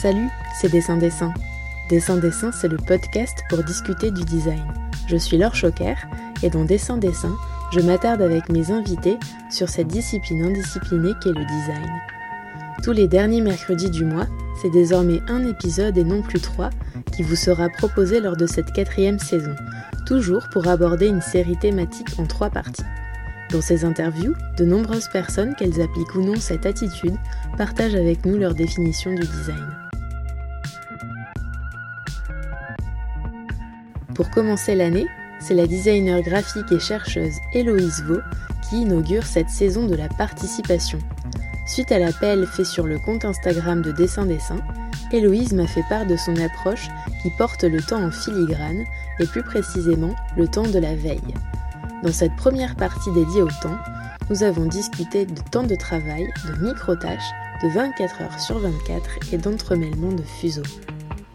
Salut, c'est Dessin Dessin. Dessin Dessin, c'est le podcast pour discuter du design. Je suis Laure Choquer et dans Dessin Dessin, je m'attarde avec mes invités sur cette discipline indisciplinée qu'est le design. Tous les derniers mercredis du mois, c'est désormais un épisode et non plus trois qui vous sera proposé lors de cette quatrième saison, toujours pour aborder une série thématique en trois parties. Dans ces interviews, de nombreuses personnes, qu'elles appliquent ou non cette attitude, partagent avec nous leur définition du design. Pour commencer l'année, c'est la designer graphique et chercheuse Héloïse Vaux qui inaugure cette saison de la participation. Suite à l'appel fait sur le compte Instagram de Dessin Dessin, Héloïse m'a fait part de son approche qui porte le temps en filigrane et plus précisément le temps de la veille. Dans cette première partie dédiée au temps, nous avons discuté de temps de travail, de micro-tâches, de 24 heures sur 24 et d'entremêlement de fuseaux.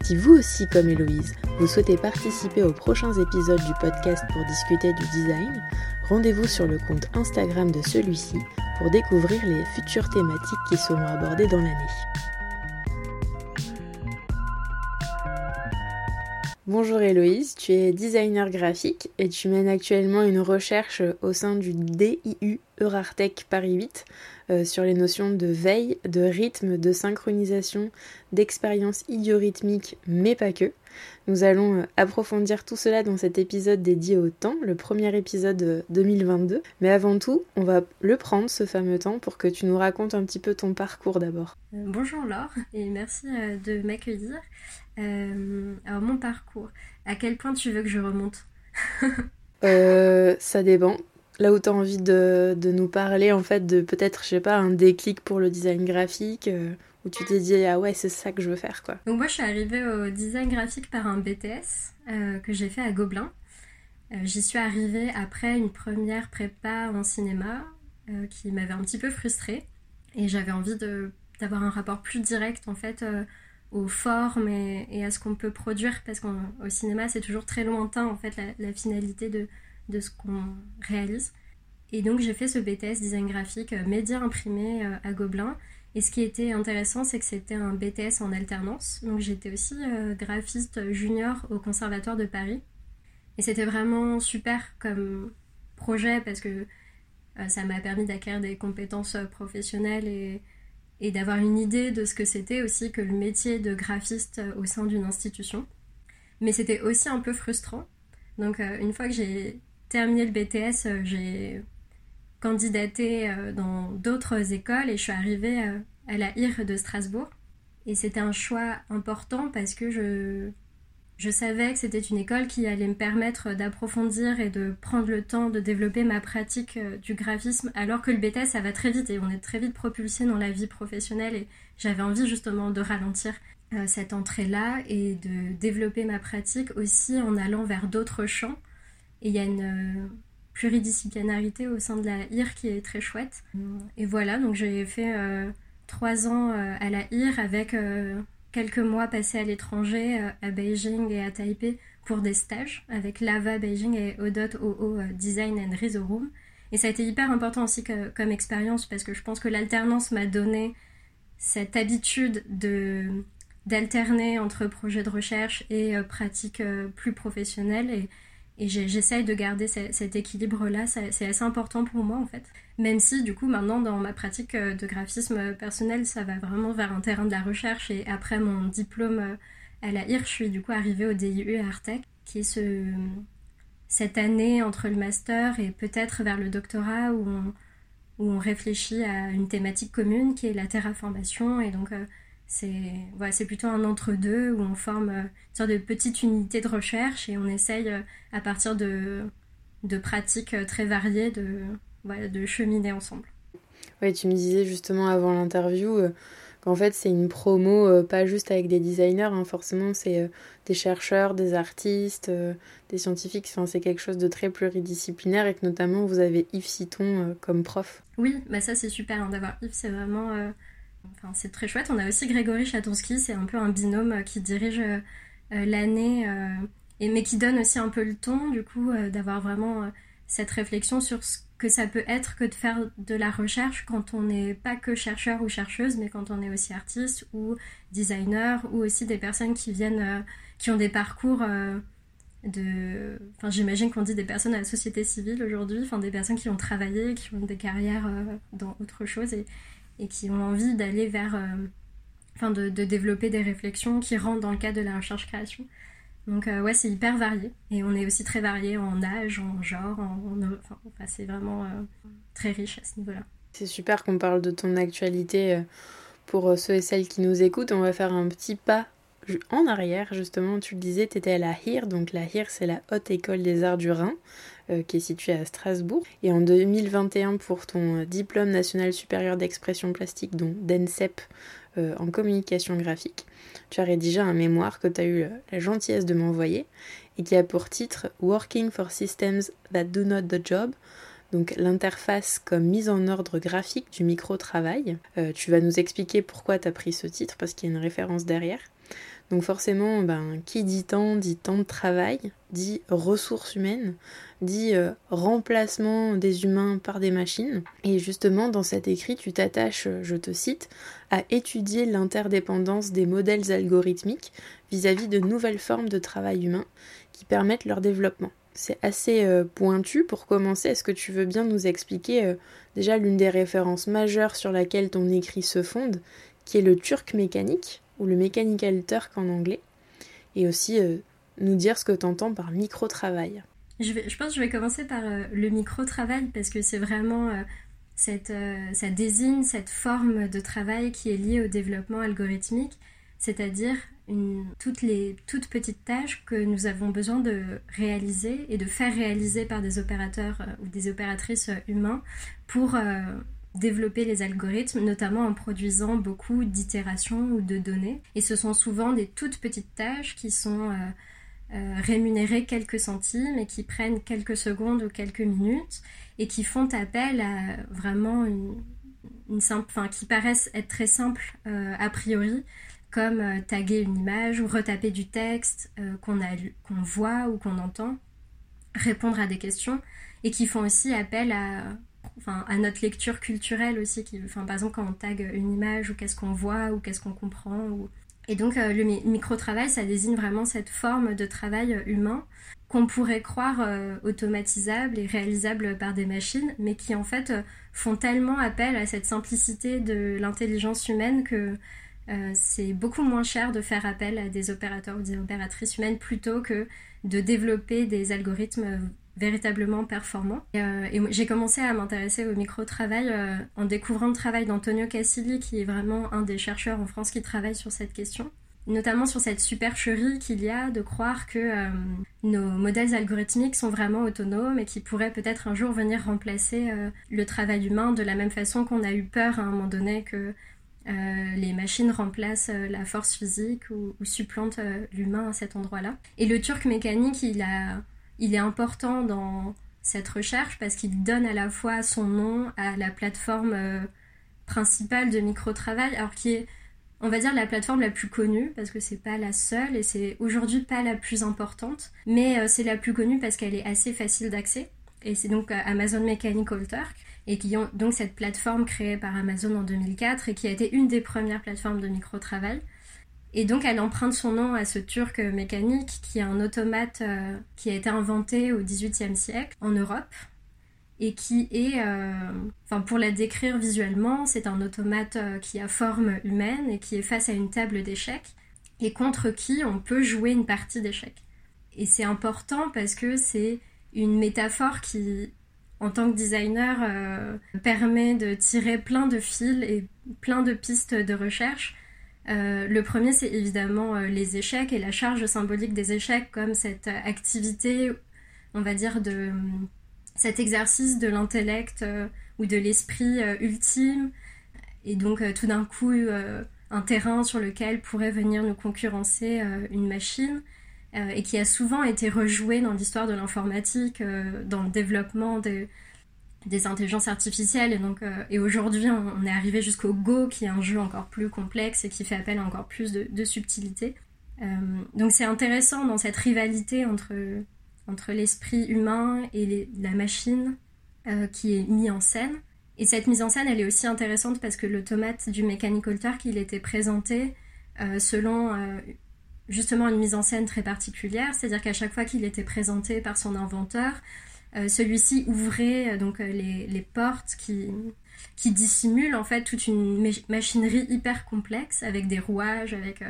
Si vous aussi, comme Héloïse, vous souhaitez participer aux prochains épisodes du podcast pour discuter du design, rendez-vous sur le compte Instagram de celui-ci pour découvrir les futures thématiques qui seront abordées dans l'année. Bonjour Héloïse, tu es designer graphique et tu mènes actuellement une recherche au sein du DIU Eurartech Paris 8 euh, sur les notions de veille, de rythme, de synchronisation, d'expérience idiorhythmique, mais pas que. Nous allons euh, approfondir tout cela dans cet épisode dédié au temps, le premier épisode 2022. Mais avant tout, on va le prendre, ce fameux temps, pour que tu nous racontes un petit peu ton parcours d'abord. Euh, bonjour Laure, et merci de m'accueillir. Euh, alors mon parcours, à quel point tu veux que je remonte? Euh, Ça dépend. Là où tu as envie de, nous parler, en fait, de peut-être, je sais pas, un déclic pour le design graphique, euh, où tu t'es dit, ah ouais, c'est ça que je veux faire, quoi. Donc moi, je suis arrivée au design graphique par un BTS que j'ai fait à Gobelin. J'y suis arrivée après une première prépa en cinéma qui m'avait un petit peu frustrée. Et j'avais envie d'avoir un rapport plus direct, en fait, aux formes et, à ce qu'on peut produire parce qu'au cinéma c'est toujours très lointain en fait la, finalité de, de ce qu'on réalise. Et donc j'ai fait ce BTS design graphique euh, média imprimé euh, à Gobelin. Et ce qui était intéressant c'est que c'était un BTS en alternance. Donc j'étais aussi euh, graphiste junior au Conservatoire de Paris. Et c'était vraiment super comme projet parce que ça m'a permis d'acquérir des compétences professionnelles et, et d'avoir une idée de ce que c'était aussi que le métier de graphiste au sein d'une institution. Mais c'était aussi un peu frustrant. Donc une fois que j'ai terminé le BTS, euh, j'ai candidaté euh, dans d'autres écoles et je suis arrivée à la IR de Strasbourg. Et c'était un choix important parce que je je savais que c'était une école qui allait me permettre d'approfondir et de prendre le temps de développer ma pratique euh, du graphisme, alors que le BTS, ça va très vite et on est très vite propulsé dans la vie professionnelle et j'avais envie justement de ralentir euh, cette entrée-là et de développer ma pratique aussi en allant vers d'autres champs. Et il y a une euh, pluridisciplinarité au sein de la IR qui est très chouette. Et voilà, donc j'ai fait trois ans à la IR avec quelques mois passés à l'étranger, euh, à Beijing et à Taipei, pour des stages avec Lava Beijing et Odot OO euh, Design and Room. Et ça a été hyper important aussi comme expérience parce que je pense que l'alternance m'a donné cette habitude de d'alterner entre projets de recherche et euh, pratiques plus professionnelles et, et j'essaye de garder cet équilibre-là, c'est assez important pour moi en fait. Même si du coup maintenant dans ma pratique euh, de graphisme personnel, ça va vraiment vers un terrain de la recherche et après mon diplôme euh, à la IR, je suis du coup arrivée au DIU Artec, qui est ce, cette année entre le master et peut-être vers le doctorat où on, où on réfléchit à une thématique commune qui est la terraformation et donc euh, c'est voilà, plutôt un entre-deux où on forme euh, une sorte de petite unité de recherche et on essaye euh, à partir de, de pratiques euh, très variées de, voilà, de cheminer ensemble. Oui, tu me disais justement avant l'interview qu'en fait c'est une promo pas juste avec des designers, hein, forcément c'est des chercheurs, des artistes, des scientifiques, enfin, c'est quelque chose de très pluridisciplinaire et que notamment vous avez Yves Citon comme prof. Oui, bah ça c'est super hein, d'avoir Yves, c'est vraiment Enfin, c'est très chouette. On a aussi Grégory Chatonsky, c'est un peu un binôme euh, qui dirige euh, euh, l'année, et, mais qui donne aussi un peu le ton, du coup, d'avoir vraiment cette réflexion sur ce que ça peut être que de faire de la recherche quand on n'est pas que chercheur ou chercheuse, mais quand on est aussi artiste ou designer, ou aussi des personnes qui viennent, qui ont des parcours de... Enfin, j'imagine qu'on dit des personnes à la société civile aujourd'hui, enfin des personnes qui ont travaillé, qui ont des carrières dans autre chose et, et, qui ont envie d'aller vers... Enfin, de, développer des réflexions qui rentrent dans le cadre de la recherche-création. Donc ouais, c'est hyper varié. Et on est aussi très varié en âge, en genre, en, enfin, c'est vraiment très riche à ce niveau-là. C'est super qu'on parle de ton actualité pour ceux et celles qui nous écoutent. On va faire un petit pas en arrière, justement, tu le disais, tu étais à la HIR, donc la HIR c'est la Haute École des Arts du Rhin, qui est située à Strasbourg. Et en 2021, pour ton diplôme national supérieur d'expression plastique, donc DENSEP en communication graphique, tu as rédigé un mémoire que tu as eu la gentillesse de m'envoyer et qui a pour titre Working for Systems That Do Not the Job. Donc l'interface comme mise en ordre graphique du micro-travail. tu vas nous expliquer pourquoi tu as pris ce titre parce qu'il y a une référence derrière. Donc forcément, ben, qui dit temps dit temps de travail, dit ressources humaines, dit remplacement des humains par des machines. Et justement, dans cet écrit, tu t'attaches, je te cite, à étudier l'interdépendance des modèles algorithmiques vis-à-vis de nouvelles formes de travail humain qui permettent leur développement. C'est assez pointu pour commencer. Est-ce que tu veux bien nous expliquer déjà l'une des références majeures sur laquelle ton écrit se fonde, qui est le turc mécanique? Ou le Mechanical Turk en anglais, et aussi euh, nous dire ce que tu entends par micro-travail. Je, pense que je vais commencer par euh, le micro-travail parce que c'est vraiment euh, ça désigne cette forme de travail qui est liée au développement algorithmique, c'est-à-dire toutes les toutes petites tâches que nous avons besoin de réaliser et de faire réaliser par des opérateurs ou des opératrices humains pour développer les algorithmes, notamment en produisant beaucoup d'itérations ou de données. Et ce sont souvent des toutes petites tâches qui sont euh, euh, rémunérées quelques centimes et qui prennent quelques secondes ou quelques minutes et qui font appel à vraiment une, simple, enfin qui paraissent être très simples euh, a priori, comme taguer une image ou retaper du texte qu'on qu'on voit ou qu'on entend, répondre à des questions et qui font aussi appel à enfin, à notre lecture culturelle aussi. Qui, par exemple, quand on tag une image, ou qu'est-ce qu'on voit, ou qu'est-ce qu'on comprend. Et donc, euh, le micro-travail, ça désigne vraiment cette forme de travail humain qu'on pourrait croire euh, automatisable et réalisable par des machines, mais qui en fait euh, font tellement appel à cette simplicité de l'intelligence humaine que c'est beaucoup moins cher de faire appel à des opérateurs ou des opératrices humaines plutôt que de développer des algorithmes véritablement performant. Et, euh, j'ai commencé à m'intéresser au micro-travail euh, en découvrant le travail d'Antonio Cassilli, qui est vraiment un des chercheurs en France qui travaille sur cette question. Notamment sur cette supercherie qu'il y a de croire que euh, nos modèles algorithmiques sont vraiment autonomes et qui pourraient peut-être un jour venir remplacer le travail humain de la même façon qu'on a eu peur à un moment donné que les machines remplacent la force physique ou supplantent l'humain à cet endroit-là. Et le turc mécanique, il a il est important dans cette recherche parce qu'il donne à la fois son nom à la plateforme euh, principale de micro-travail, alors qui est, on va dire, la plateforme la plus connue, parce que c'est pas la seule et c'est aujourd'hui pas la plus importante, mais euh, c'est la plus connue parce qu'elle est assez facile d'accès. Et c'est donc euh, Amazon Mechanical Turk, et qui ont donc cette plateforme créée par Amazon en 2004 et qui a été une des premières plateformes de micro-travail. Et donc elle emprunte son nom à ce turc mécanique qui est un automate euh, qui a été inventé au XVIIIe siècle en Europe et qui est, euh, enfin pour la décrire visuellement, c'est un automate euh, qui a forme humaine et qui est face à une table d'échecs et contre qui on peut jouer une partie d'échecs. Et c'est important parce que c'est une métaphore qui, en tant que designer, permet de tirer plein de fils et plein de pistes de recherche euh, le premier, c'est évidemment euh, les échecs et la charge symbolique des échecs comme cette activité, on va dire, de cet exercice de l'intellect euh, ou de l'esprit ultime, et donc tout d'un coup un terrain sur lequel pourrait venir nous concurrencer une machine, et qui a souvent été rejoué dans l'histoire de l'informatique, dans le développement de, des intelligences artificielles. Et, donc, euh, et aujourd'hui, on, est arrivé jusqu'au Go, qui est un jeu encore plus complexe et qui fait appel à encore plus de, subtilité. Euh, donc c'est intéressant dans cette rivalité entre, entre l'esprit humain et la machine qui est mis en scène. Et cette mise en scène, elle est aussi intéressante parce que l'automate du Mechanical Turk, il était présenté selon justement une mise en scène très particulière, c'est-à-dire qu'à chaque fois qu'il était présenté par son inventeur, euh, celui-ci ouvrait euh, donc euh, les, portes qui, qui dissimulent en fait toute une machinerie hyper complexe avec des rouages, avec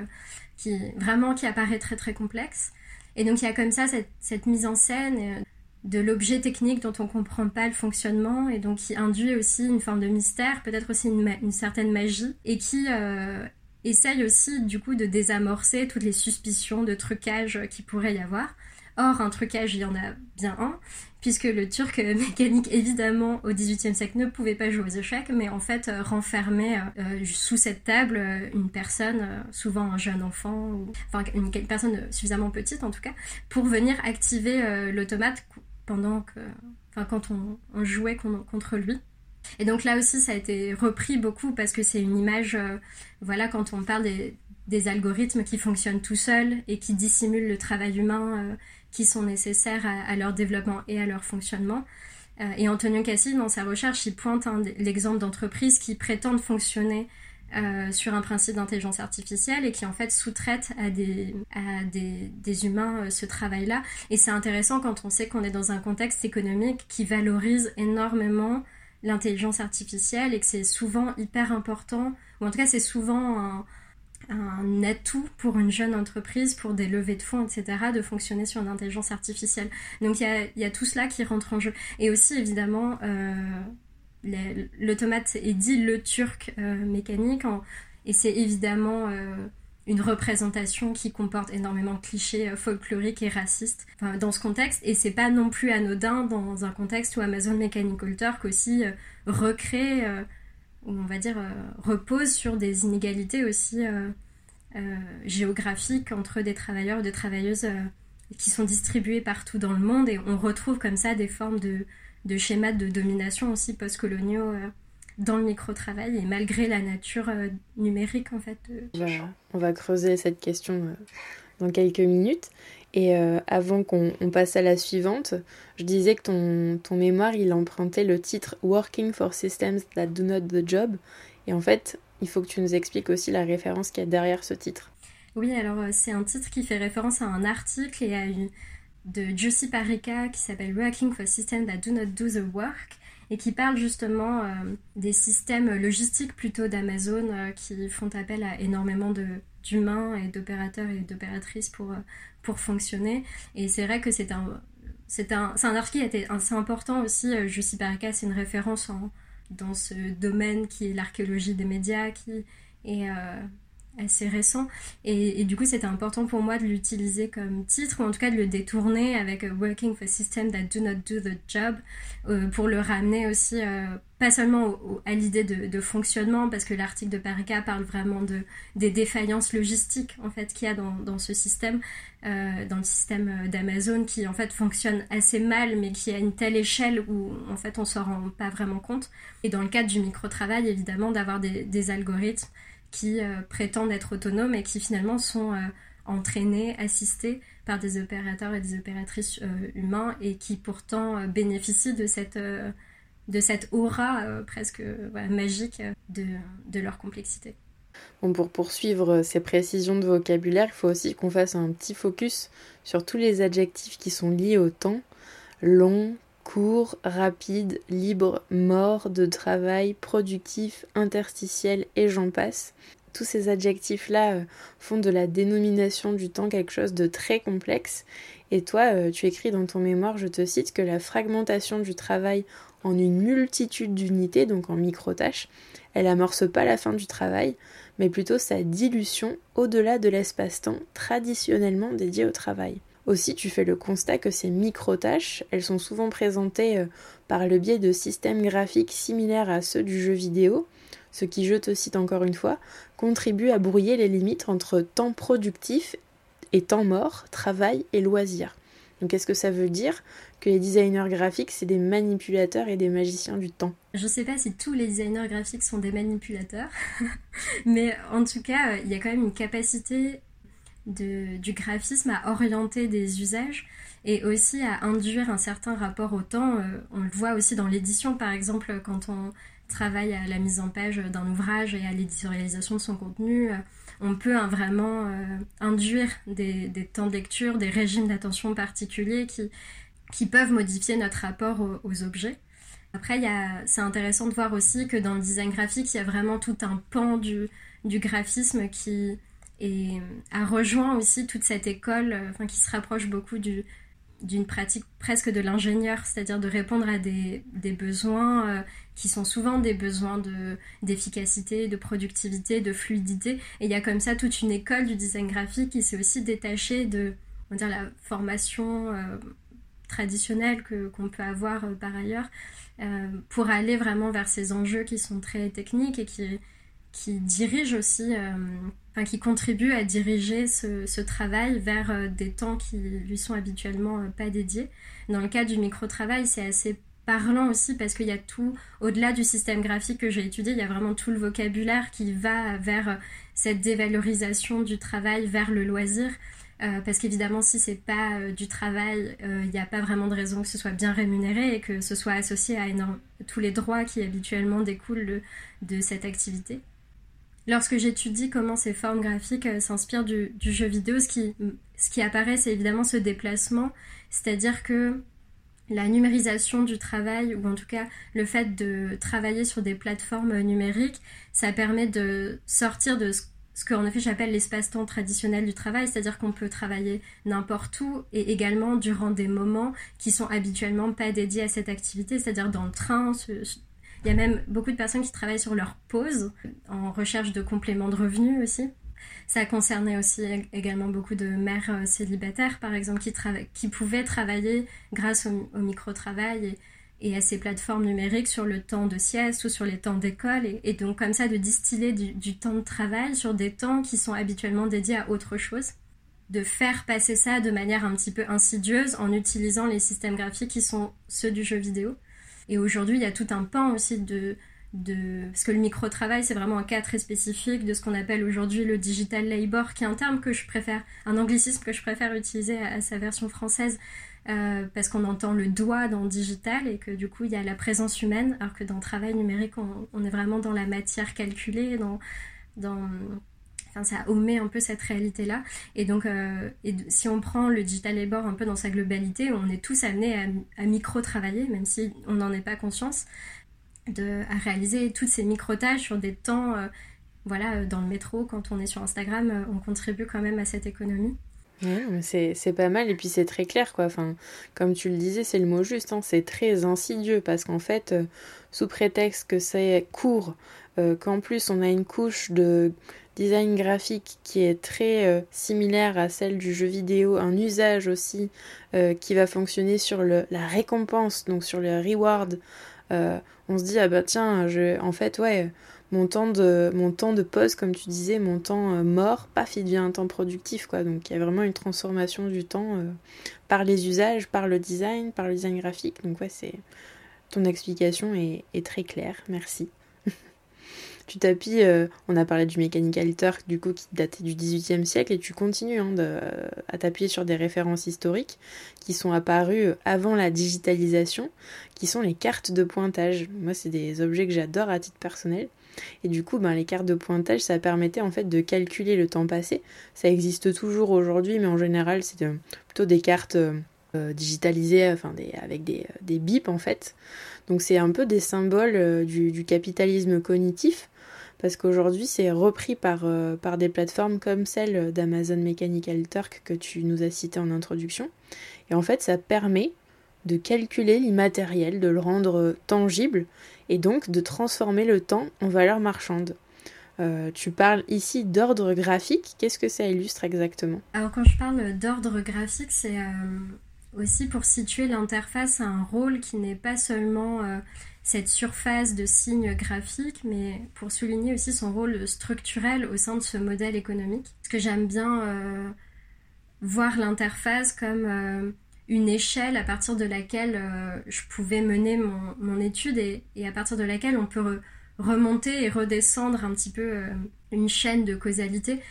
qui vraiment qui apparaît très très complexe. Et donc il y a comme ça cette, mise en scène de l'objet technique dont on ne comprend pas le fonctionnement et donc qui induit aussi une forme de mystère, peut-être aussi une, certaine magie et qui essaye aussi du coup de désamorcer toutes les suspicions de trucage qui pourrait y avoir. Or, un trucage, il y en a bien un, puisque le turc mécanique, évidemment, au XVIIIe siècle, ne pouvait pas jouer aux échecs, mais en fait euh, renfermait euh, sous cette table euh, une personne, souvent un jeune enfant, enfin une, personne suffisamment petite en tout cas, pour venir activer l'automate pendant que, enfin quand on, jouait contre lui. Et donc là aussi, ça a été repris beaucoup parce que c'est une image, voilà, quand on parle des, algorithmes qui fonctionnent tout seuls et qui dissimulent le travail humain qui sont nécessaires à, leur développement et à leur fonctionnement. Euh, et Antonio Cassi, dans sa recherche, il pointe l'exemple d'entreprises qui prétendent fonctionner euh, sur un principe d'intelligence artificielle et qui en fait sous-traitent à des, à des, des humains euh, ce travail-là. Et c'est intéressant quand on sait qu'on est dans un contexte économique qui valorise énormément l'intelligence artificielle et que c'est souvent hyper important, ou en tout cas c'est souvent un, un atout pour une jeune entreprise, pour des levées de fonds, etc., de fonctionner sur l'intelligence artificielle. Donc il y a, tout cela qui rentre en jeu. Et aussi, évidemment, euh, l'automate est dit le turc euh, mécanique, et c'est évidemment euh, une représentation qui comporte énormément de clichés folkloriques et racistes dans ce contexte. Et c'est pas non plus anodin dans un contexte où Amazon Mechanical Turk aussi recrée on va dire, euh, repose sur des inégalités aussi euh, euh, géographiques entre des travailleurs et des travailleuses qui sont distribués partout dans le monde et on retrouve comme ça des formes de, schémas de domination aussi postcoloniaux dans le micro-travail et malgré la nature numérique en fait. on va creuser cette question dans quelques minutes. Et euh, avant qu'on passe à la suivante, je disais que ton, mémoire, il empruntait le titre Working for Systems That Do Not the Job. Et en fait, il faut que tu nous expliques aussi la référence qu'il y a derrière ce titre. Oui, alors euh, c'est un titre qui fait référence à un article et à de Josie Parika qui s'appelle Working for Systems That Do Not Do the Work et qui parle justement euh, des systèmes logistiques plutôt d'Amazon qui font appel à énormément d'humains et d'opérateurs et d'opératrices pour, pour fonctionner. Et c'est vrai que c'est un, c'est un, c'est un article qui était assez important aussi. Euh, Jussi Baraka, c'est une référence en, dans ce domaine qui est l'archéologie des médias, qui est euh, assez récent. Et, du coup, c'était important pour moi de l'utiliser comme titre, ou en tout cas de le détourner avec euh, Working for Systems that do not do the job, euh, pour le ramener aussi, euh, pas seulement à l'idée de, fonctionnement, parce que l'article de Parika parle vraiment de, des défaillances logistiques, en fait, qu'il y a dans, ce système, dans le système d'Amazon, qui en fait fonctionne assez mal, mais qui a une telle échelle où en fait on s'en rend pas vraiment compte. Et dans le cadre du micro-travail, évidemment, d'avoir des algorithmes qui euh, prétendent être autonomes et qui finalement sont euh, entraînés, assistés par des opérateurs et des opératrices euh, humains et qui pourtant bénéficient de cette, aura presque magique de, de, leur complexité. Bon, pour poursuivre ces précisions de vocabulaire, il faut aussi qu'on fasse un petit focus sur tous les adjectifs qui sont liés au temps. Long, court, rapide, libre, mort, de travail, productif, interstitiel et j'en passe. Tous ces adjectifs-là euh, font de la dénomination du temps quelque chose de très complexe. Et toi, euh, tu écris dans ton mémoire, je te cite, que la fragmentation du travail en une multitude d'unités, donc en micro-tâches, elle amorce pas la fin du travail, mais plutôt sa dilution au-delà de l'espace-temps traditionnellement dédié au travail. Aussi, tu fais le constat que ces micro-tâches, elles sont souvent présentées euh, par le biais de systèmes graphiques similaires à ceux du jeu vidéo, ce qui, je te cite encore une fois, contribue à brouiller les limites entre temps productif et temps mort, travail et loisir. Donc qu'est-ce que ça veut dire Que les designers graphiques, c'est des manipulateurs et des magiciens du temps? Je ne sais pas si tous les designers graphiques sont des manipulateurs, mais en tout cas, il y a quand même une capacité du graphisme à orienter des usages et aussi à induire un certain rapport au temps. on le voit aussi dans l'édition, par exemple, quand on travaille à la mise en page d'un ouvrage et à l'éditorialisation de son contenu on peut hein, vraiment euh, induire des, temps de lecture, des régimes d'attention particuliers qui, qui peuvent modifier notre rapport aux, objets. Après, c'est intéressant de voir aussi que dans le design graphique, il y a vraiment tout un pan du graphisme qui est, a rejoint aussi toute cette école, euh, enfin, qui se rapproche beaucoup du, d'une pratique presque de l'ingénieur, c'est-à-dire de répondre à des, besoins euh, qui sont souvent des besoins de, d'efficacité, de productivité, de fluidité. Et il y a comme ça toute une école du design graphique qui s'est aussi détachée de on dire, la formation euh, traditionnelle que, qu'on peut avoir euh, par ailleurs pour aller vraiment vers ces enjeux qui sont très techniques et qui, qui dirigent aussi qui contribue à diriger ce, travail vers euh, des temps qui lui sont habituellement euh, pas dédiés. Dans le cas du micro-travail, c'est assez parlant aussi parce qu'il y a tout, au-delà du système graphique que j'ai étudié, il y a vraiment tout le vocabulaire qui va vers euh, cette dévalorisation du travail, vers le loisir. parce qu'évidemment, si c'est pas du travail, il n'y a pas vraiment de raison que ce soit bien rémunéré et que ce soit associé à tous les droits qui habituellement découlent de cette activité. Lorsque j'étudie comment ces formes graphiques euh, s'inspirent du, jeu vidéo, ce qui, apparaît, c'est évidemment ce déplacement, c'est-à-dire que la numérisation du travail, ou en tout cas le fait de travailler sur des plateformes numériques, ça permet de sortir de ce, ce qu'en effet j'appelle l'espace-temps traditionnel du travail, c'est-à-dire qu'on peut travailler n'importe où et également durant des moments qui sont habituellement pas dédiés à cette activité, c'est-à-dire dans le train, il y a même beaucoup de personnes qui travaillent sur leur pause, en recherche de compléments de revenus aussi. Ça concernait aussi également beaucoup de mères euh, célibataires, par exemple, qui, pouvaient travailler grâce au, micro-travail et, à ces plateformes numériques sur le temps de sieste ou sur les temps d'école. Et, donc, comme ça, de distiller du, temps de travail sur des temps qui sont habituellement dédiés à autre chose. De faire passer ça de manière un petit peu insidieuse en utilisant les systèmes graphiques qui sont ceux du jeu vidéo. Et aujourd'hui, il y a tout un pan aussi de, de... Parce que le micro-travail, c'est vraiment un cas très spécifique de ce qu'on appelle aujourd'hui le digital labor, qui est un terme que je préfère, un anglicisme que je préfère utiliser à, sa version française, euh, parce qu'on entend le doigt dans digital et que du coup, il y a la présence humaine, alors que dans le travail numérique, on, on est vraiment dans la matière calculée, dans... dans ça omet un peu cette réalité-là. Et donc, euh, si on prend le digital labor un peu dans sa globalité, on est tous amenés à, micro-travailler, même si on n'en est pas conscience, de, à réaliser toutes ces micro-tâches sur des temps, euh, voilà, dans le métro, quand on est sur Instagram, euh, on contribue quand même à cette économie. c'est pas mal et puis c'est très clair quoi. Enfin, comme tu le disais, c'est le mot juste. Hein. c'est très insidieux parce qu'en fait, sous prétexte que c'est court, qu'en plus on a une couche de design graphique qui est très euh, similaire à celle du jeu vidéo, un usage aussi euh, qui va fonctionner sur le, la récompense, donc sur le reward. Euh, on se dit ah bah tiens, je, en fait ouais, mon temps de mon temps de pause comme tu disais, mon temps mort, paf, il devient un temps productif quoi. Donc il y a vraiment une transformation du temps par les usages, par le design, par le design graphique. Donc ouais, c'est ton explication est, est très claire. Merci tu t'appuies, euh, on a parlé du Mechanical Turk du coup qui datait du XVIIIe siècle et tu continues hein, à t'appuyer sur des références historiques qui sont apparues avant la digitalisation, qui sont les cartes de pointage. Moi c'est des objets que j'adore à titre personnel. Et du coup, ben, les cartes de pointage, ça permettait en fait de calculer le temps passé. Ça existe toujours aujourd'hui, mais en général, c'est euh, plutôt des cartes euh, digitalisées, enfin avec des, bips en fait. Donc c'est un peu des symboles du, capitalisme cognitif parce qu'aujourd'hui c'est repris par, euh, par des plateformes comme celle d'Amazon Mechanical Turk que tu nous as cité en introduction. Et en fait ça permet de calculer l'immatériel, de le rendre tangible et donc de transformer le temps en valeur marchande. Euh, tu parles ici d'ordre graphique, qu'est-ce que ça illustre exactement? Alors quand je parle d'ordre graphique, c'est euh, aussi pour situer l'interface à un rôle qui n'est pas seulement cette surface de signes graphiques, mais pour souligner aussi son rôle structurel au sein de ce modèle économique. Parce que j'aime bien euh, voir l'interface comme euh, une échelle à partir de laquelle euh, je pouvais mener mon, étude et, à partir de laquelle on peut remonter et redescendre un petit peu une chaîne de causalité.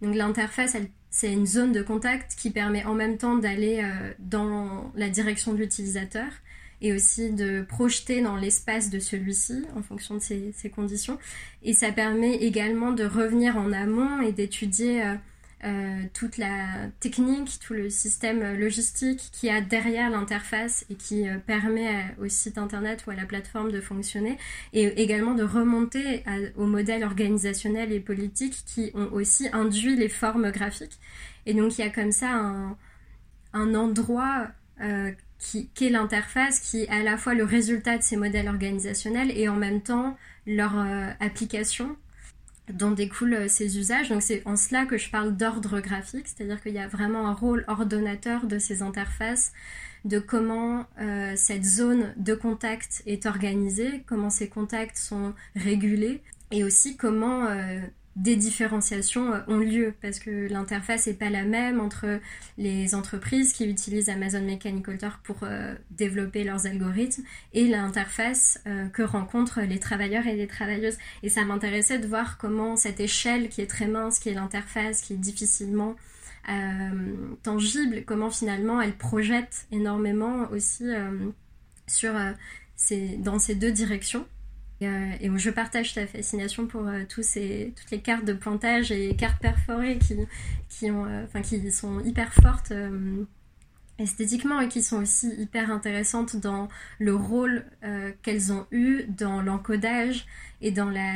Donc l'interface, elle, c'est une zone de contact qui permet en même temps d'aller dans la direction de l'utilisateur et aussi de projeter dans l'espace de celui-ci en fonction de ses, conditions. Et ça permet également de revenir en amont et d'étudier euh, euh, toute la technique, tout le système logistique qui a derrière l'interface et qui euh, permet au site internet ou à la plateforme de fonctionner, et également de remonter au modèle organisationnel et politique qui ont aussi induit les formes graphiques. Et donc il y a comme ça un, endroit qui, est l'interface, qui est à la fois le résultat de ces modèles organisationnels et en même temps leur euh, application dont découlent euh, ces usages. Donc c'est en cela que je parle d'ordre graphique, c'est-à-dire qu'il y a vraiment un rôle ordonnateur de ces interfaces, de comment euh, cette zone de contact est organisée, comment ces contacts sont régulés et aussi comment des différenciations euh, ont lieu parce que l'interface n'est pas la même entre les entreprises qui utilisent Amazon Mechanical Turk pour euh, développer leurs algorithmes et l'interface euh, que rencontrent les travailleurs et les travailleuses. Et ça m'intéressait de voir comment cette échelle qui est très mince, qui est l'interface, qui est difficilement tangible, comment finalement elle projette énormément aussi dans ces deux directions. Euh, et, je partage ta fascination pour euh, toutes les cartes de pointage et cartes perforées qui, euh, sont hyper fortes esthétiquement et qui sont aussi hyper intéressantes dans le rôle qu'elles ont eu dans l'encodage et dans la,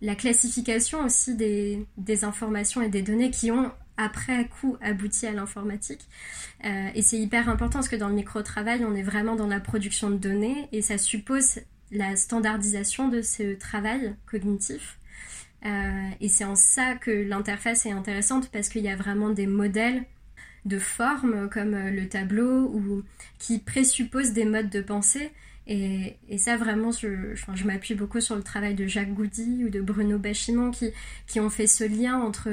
la classification aussi des, des, informations et des données qui ont après coup abouti à l'informatique. et c'est hyper important parce que dans le micro-travail, on est vraiment dans la production de données et ça suppose la standardisation de ce travail cognitif. Euh, et c'est en ça que l'interface est intéressante parce qu'il y a vraiment des modèles de formes comme euh, le tableau ou qui présupposent des modes de pensée. Et, ça vraiment, je, m'appuie beaucoup sur le travail de Jacques Goudy ou de Bruno Bachimon qui, qui ont fait ce lien entre,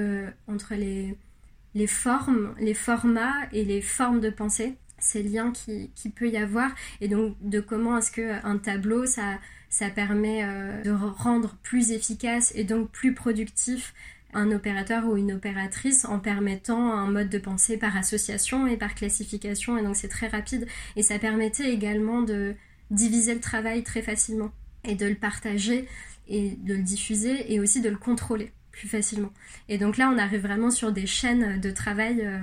entre les, les formes, les formats et les formes de pensée ces liens qui, qui, peut y avoir. Et donc de comment est-ce qu'un tableau ça, ça permet euh, de rendre plus efficace et donc plus productif un opérateur ou une opératrice en permettant un mode de pensée par association et par classification. Et donc c'est très rapide. Et ça permettait également de diviser le travail très facilement et de le partager et de le diffuser et aussi de le contrôler plus facilement. Et donc là on arrive vraiment sur des chaînes de travail euh,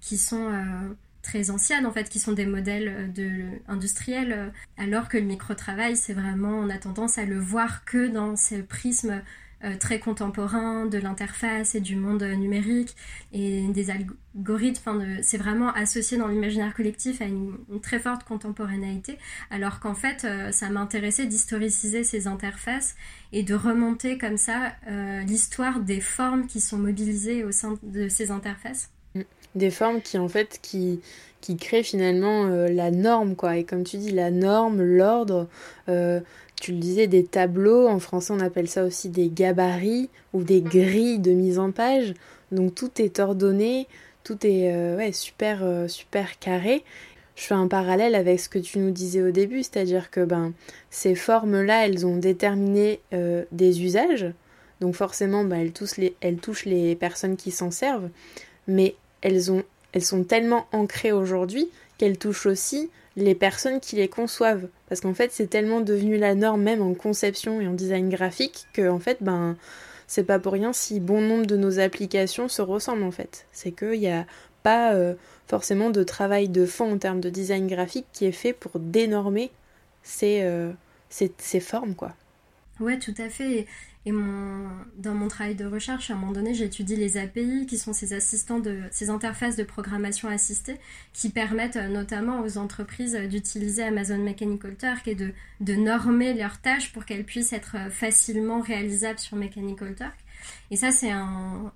qui sont euh, très anciennes en fait qui sont des modèles euh, de industriels euh, alors que le micro-travail c'est vraiment on a tendance à le voir que dans ce prisme euh, très contemporain de l'interface et du monde numérique et des algorithmes c'est vraiment associé dans l'imaginaire collectif à une, très forte contemporanéité alors qu'en fait ça m'intéressait d'historiciser ces interfaces et de remonter comme ça l'histoire des formes qui sont mobilisées au sein de ces interfaces des formes qui en fait qui qui créent finalement euh, la norme quoi. Et comme tu dis la norme l'ordre euh, tu le disais des tableaux en français on appelle ça aussi des gabarits ou des grilles de mise en page. Donc tout est ordonné tout est euh, ouais, super super carré. Je fais un parallèle avec ce que tu nous disais au début, c'est-à-dire que ben, ces formes-là, elles ont déterminé des usages, donc forcément, ben, elles, touchent les, elles touchent les personnes qui s'en servent, mais elles, ont, elles sont tellement ancrées aujourd'hui qu'elles touchent aussi les personnes qui les conçoivent. Parce qu'en fait, c'est tellement devenu la norme même en conception et en design graphique que en fait, ben, c'est pas pour rien si bon nombre de nos applications se ressemblent en fait. C'est qu'il n'y a pas euh, forcément de travail de fond en termes de design graphique qui est fait pour dénormer ces, euh, formes quoi. Ouais, tout à fait. Et mon, dans mon travail de recherche, à un moment donné, j'étudie les API, qui sont ces assistants de, ces interfaces de programmation assistée, qui permettent euh, notamment aux entreprises d'utiliser Amazon Mechanical Turk et de, de normer leurs tâches pour qu'elles puissent être euh, facilement réalisables sur Mechanical Turk. Et ça, c'est un,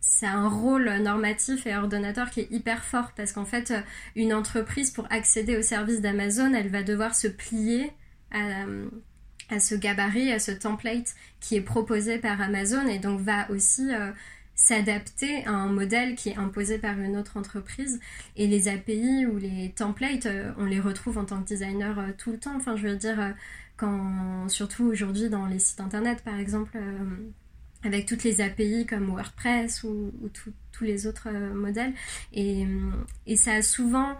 c'est un rôle normatif et ordonnateur qui est hyper fort parce qu'en fait, euh, une entreprise, pour accéder au service d'Amazon, elle va devoir se plier à, à ce gabarit, à ce template qui est proposé par Amazon et donc va aussi euh, s'adapter à un modèle qui est imposé par une autre entreprise. Et les API ou les templates, euh, on les retrouve en tant que designer euh, tout le temps. Enfin, je veux dire, quand, surtout aujourd'hui dans les sites internet, par exemple avec toutes les API comme WordPress ou, tous les autres modèles. Et, et ça a souvent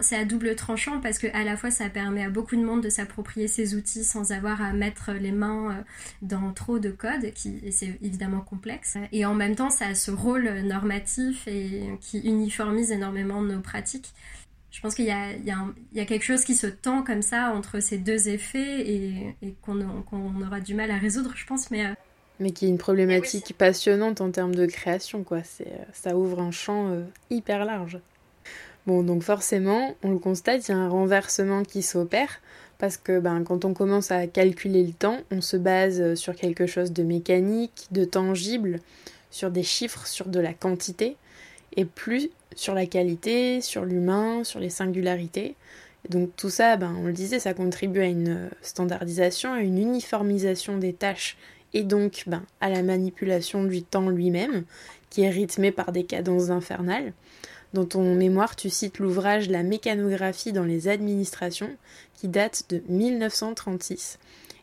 c'est à double tranchant parce que à la fois ça permet à beaucoup de monde de s'approprier ces outils sans avoir à mettre les mains euh, dans trop de code, qui c'est évidemment complexe. Et en même temps, ça a ce rôle normatif et qui uniformise énormément nos pratiques. Je pense qu'il y, y, a quelque chose qui se tend comme ça entre ces deux effets et, qu'on aura du mal à résoudre, je pense. Mais, euh, mais qui est une problématique passionnante en termes de création, quoi. Euh, ça ouvre un champ hyper large. Bon, donc forcément, on le constate, il y a un renversement qui s'opère parce que ben, quand on commence à calculer le temps, on se base sur quelque chose de mécanique, de tangible, sur des chiffres, sur de la quantité, et plus sur la qualité, sur l'humain, sur les singularités. donc tout ça, ben, on le disait, ça contribue à une standardisation, à une uniformisation des tâches et donc ben, à la manipulation du temps lui-même, qui est rythmé par des cadences infernales. Dans ton mémoire, tu cites l'ouvrage La mécanographie dans les administrations, qui date de 1936.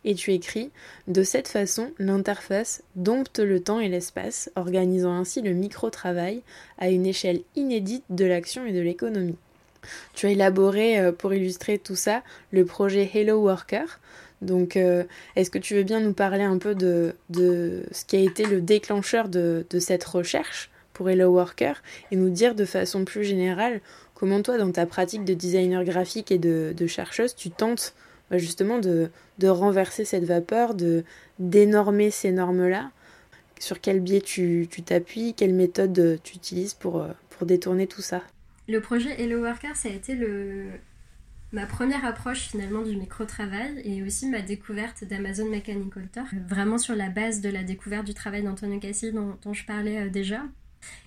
Et tu écris De cette façon, l'interface dompte le temps et l'espace, organisant ainsi le micro-travail à une échelle inédite de l'action et de l'économie. Tu as élaboré, euh, pour illustrer tout ça, le projet Hello Worker. Donc, euh, est-ce que tu veux bien nous parler un peu de, ce qui a été le déclencheur de cette recherche? Pour Hello Worker et nous dire de façon plus générale comment toi, dans ta pratique de designer graphique et de, chercheuse, tu tentes bah, justement de, renverser cette vapeur, de d'énormer ces normes-là. Sur quel biais tu t'appuies, quelle méthode tu utilises pour, euh, pour détourner tout ça? Le projet Hello Worker, ça a été le, ma première approche finalement du micro-travail et aussi ma découverte d'Amazon Mechanical Turk, vraiment sur la base de la découverte du travail d'Antonio Cassi dont, dont, je parlais euh, déjà.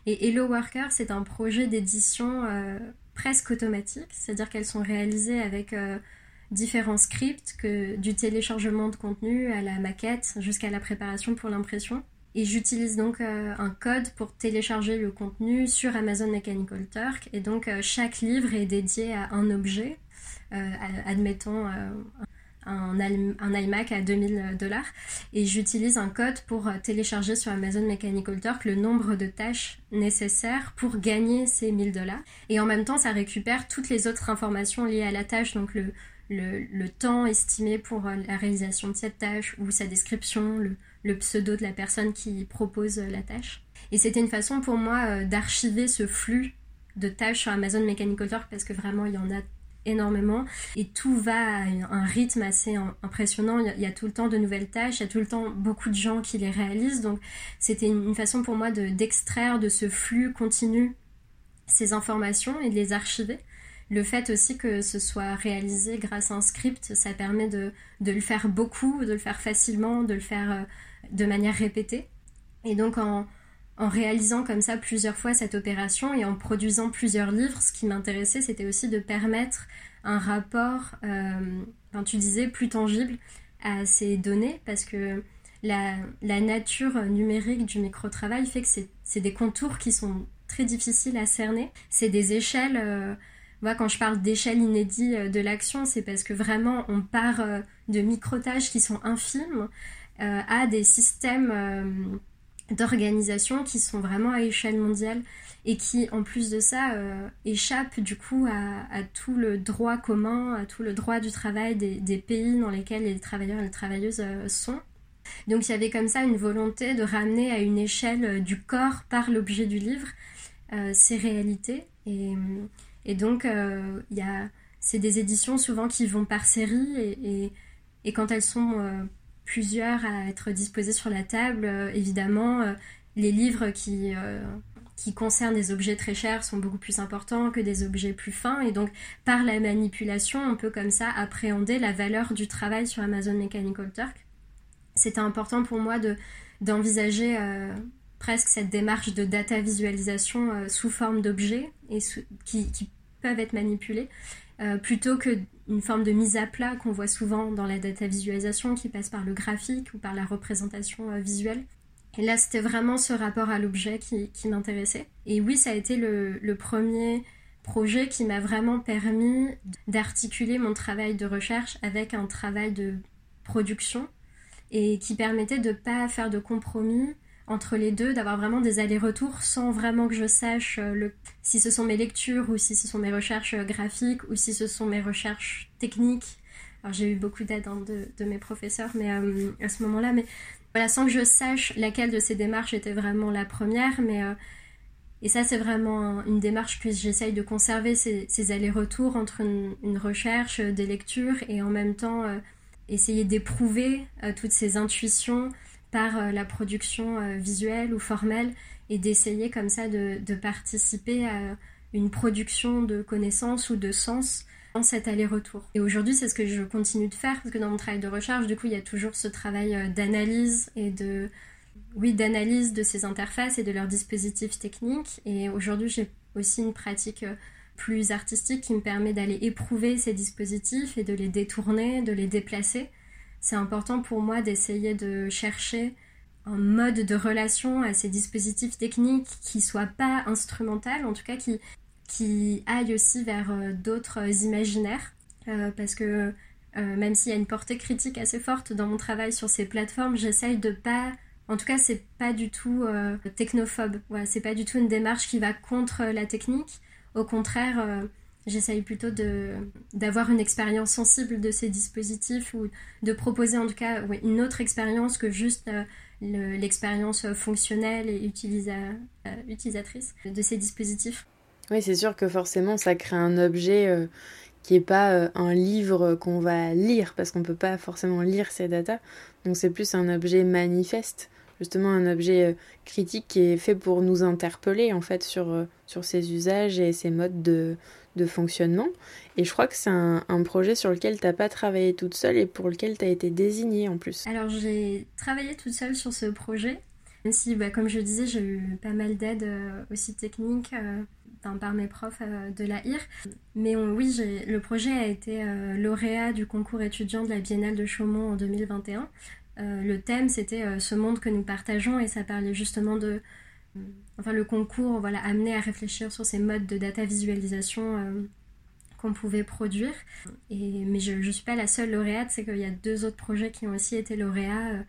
Et Hello Worker, c'est un projet d'édition euh, presque automatique, c'est-à-dire qu'elles sont réalisées avec euh, différents scripts, du téléchargement de contenu à la maquette jusqu'à la préparation pour l'impression. Et j'utilise donc euh, un code pour télécharger le contenu sur Amazon Mechanical Turk. Et donc chaque livre est dédié à un objet, admettons un, iMac à 2000 dollars et j'utilise un code pour euh, télécharger sur Amazon Mechanical Turk le nombre de tâches nécessaires pour gagner ces 1000 dollars. Et en même temps, ça récupère toutes les autres informations liées à la tâche, donc le, le, temps estimé pour euh, la réalisation de cette tâche ou sa description, le, le pseudo de la personne qui propose euh, la tâche. Et c'était une façon pour moi d'archiver ce flux de tâches sur Amazon Mechanical Turk parce que vraiment il y en a énormément et tout va à un rythme assez impressionnant. Il y a tout le temps de nouvelles tâches, il y a tout le temps beaucoup de gens qui les réalisent. Donc c'était une façon pour moi d'extraire de, ce flux continu ces informations et de les archiver. Le fait aussi que ce soit réalisé grâce à un script, ça permet de, de le faire beaucoup, de le faire facilement, de le faire euh, de manière répétée. Et donc en, en réalisant comme ça plusieurs fois cette opération et en produisant plusieurs livres, ce qui m'intéressait, c'était aussi de permettre un rapport, euh, tu disais, plus tangible à ces données, parce que la, nature numérique du micro-travail fait que c'est des contours qui sont très difficiles à cerner. C'est des échelles... Euh, quand je parle d'échelle inédite euh, de l'action, c'est parce que vraiment on part de micro-tâches qui sont infimes à des systèmes d'organisations qui sont vraiment à échelle mondiale et qui, en plus de ça, euh, échappent du coup à, tout le droit commun, à tout le droit du travail des, pays dans lesquels les travailleurs et les travailleuses euh, sont. Donc il y avait comme ça une volonté de ramener à une échelle euh, du corps par l'objet du livre ces réalités. Et, donc il c'est des éditions souvent qui vont par série et quand elles sont plusieurs à être disposés sur la table. Euh, évidemment, euh, les livres qui, euh, qui concernent des objets très chers sont beaucoup plus importants que des objets plus fins. Et donc, par la manipulation, on peut comme ça appréhender la valeur du travail sur Amazon Mechanical Turk. C'était important pour moi de, d'envisager presque cette démarche de data visualisation sous forme d'objets et qui, qui, peuvent être manipulés euh, plutôt qu'une forme de mise à plat qu'on voit souvent dans la data visualisation qui passe par le graphique ou par la représentation euh, visuelle. Et là, c'était vraiment ce rapport à l'objet qui, m'intéressait. Et oui, ça a été le, premier projet qui m'a vraiment permis d'articuler mon travail de recherche avec un travail de production et qui permettait de ne pas faire de compromis entre les deux, d'avoir vraiment des allers-retours sans vraiment que je sache le, si ce sont mes lectures ou si ce sont mes recherches graphiques ou si ce sont mes recherches techniques. Alors j'ai eu beaucoup d'aide hein, de, mes professeurs mais, à ce moment-là, mais voilà, sans que je sache laquelle de ces démarches était vraiment la première, mais et ça, c'est vraiment une démarche que j'essaye de conserver, ces, allers-retours entre une, recherche, euh, des lectures, et en même temps euh, essayer d'éprouver euh, toutes ces intuitions par la production visuelle ou formelle, et d'essayer comme ça de, participer à une production de connaissances ou de sens dans cet aller-retour. Et aujourd'hui, c'est ce que je continue de faire, parce que dans mon travail de recherche, du coup, il y a toujours ce travail d'analyse et de oui, d'analyse de ces interfaces et de leurs dispositifs techniques. Et aujourd'hui, j'ai aussi une pratique euh, plus artistique qui me permet d'aller éprouver ces dispositifs et de les détourner, de les déplacer. C'est important pour moi d'essayer de chercher un mode de relation à ces dispositifs techniques qui soit pas instrumental, en tout cas qui, qui aille aussi vers euh, d'autres imaginaires. Euh, parce que même s'il y a une portée critique assez forte dans mon travail sur ces plateformes, j'essaye de pas en tout cas, c'est pas du tout euh, technophobe. Voilà, c'est pas du tout une démarche qui va contre la technique. Au contraire, euh, j'essaye plutôt d'avoir une expérience sensible de ces dispositifs ou de proposer en tout cas une autre expérience que juste euh, l'expérience fonctionnelle et utilisatrice de ces dispositifs. Oui, c'est sûr que forcément, ça crée un objet qui n'est pas un livre qu'on va lire, parce qu'on ne peut pas forcément lire ces datas. Donc c'est plus un objet manifeste justement un objet euh, critique qui est fait pour nous interpeller en fait sur, euh, sur ses usages et ses modes de, de fonctionnement. Et je crois que c'est un, projet sur lequel tu n'as pas travaillé toute seule et pour lequel tu as été désignée en plus. Alors j'ai travaillé toute seule sur ce projet, même si bah, comme je disais j'ai eu pas mal d'aide euh, aussi techniques par mes profs de la IR. Mais oui, le projet a été lauréat du concours étudiant de la Biennale de Chaumont en 2021. Euh, le thème, c'était euh, ce monde que nous partageons et ça parlait justement de... Euh, enfin, le concours voilà, amené à réfléchir sur ces modes de data visualisation qu'on pouvait produire. Et, mais je ne suis pas la seule lauréate, c'est qu'il y a deux autres projets qui ont aussi été lauréats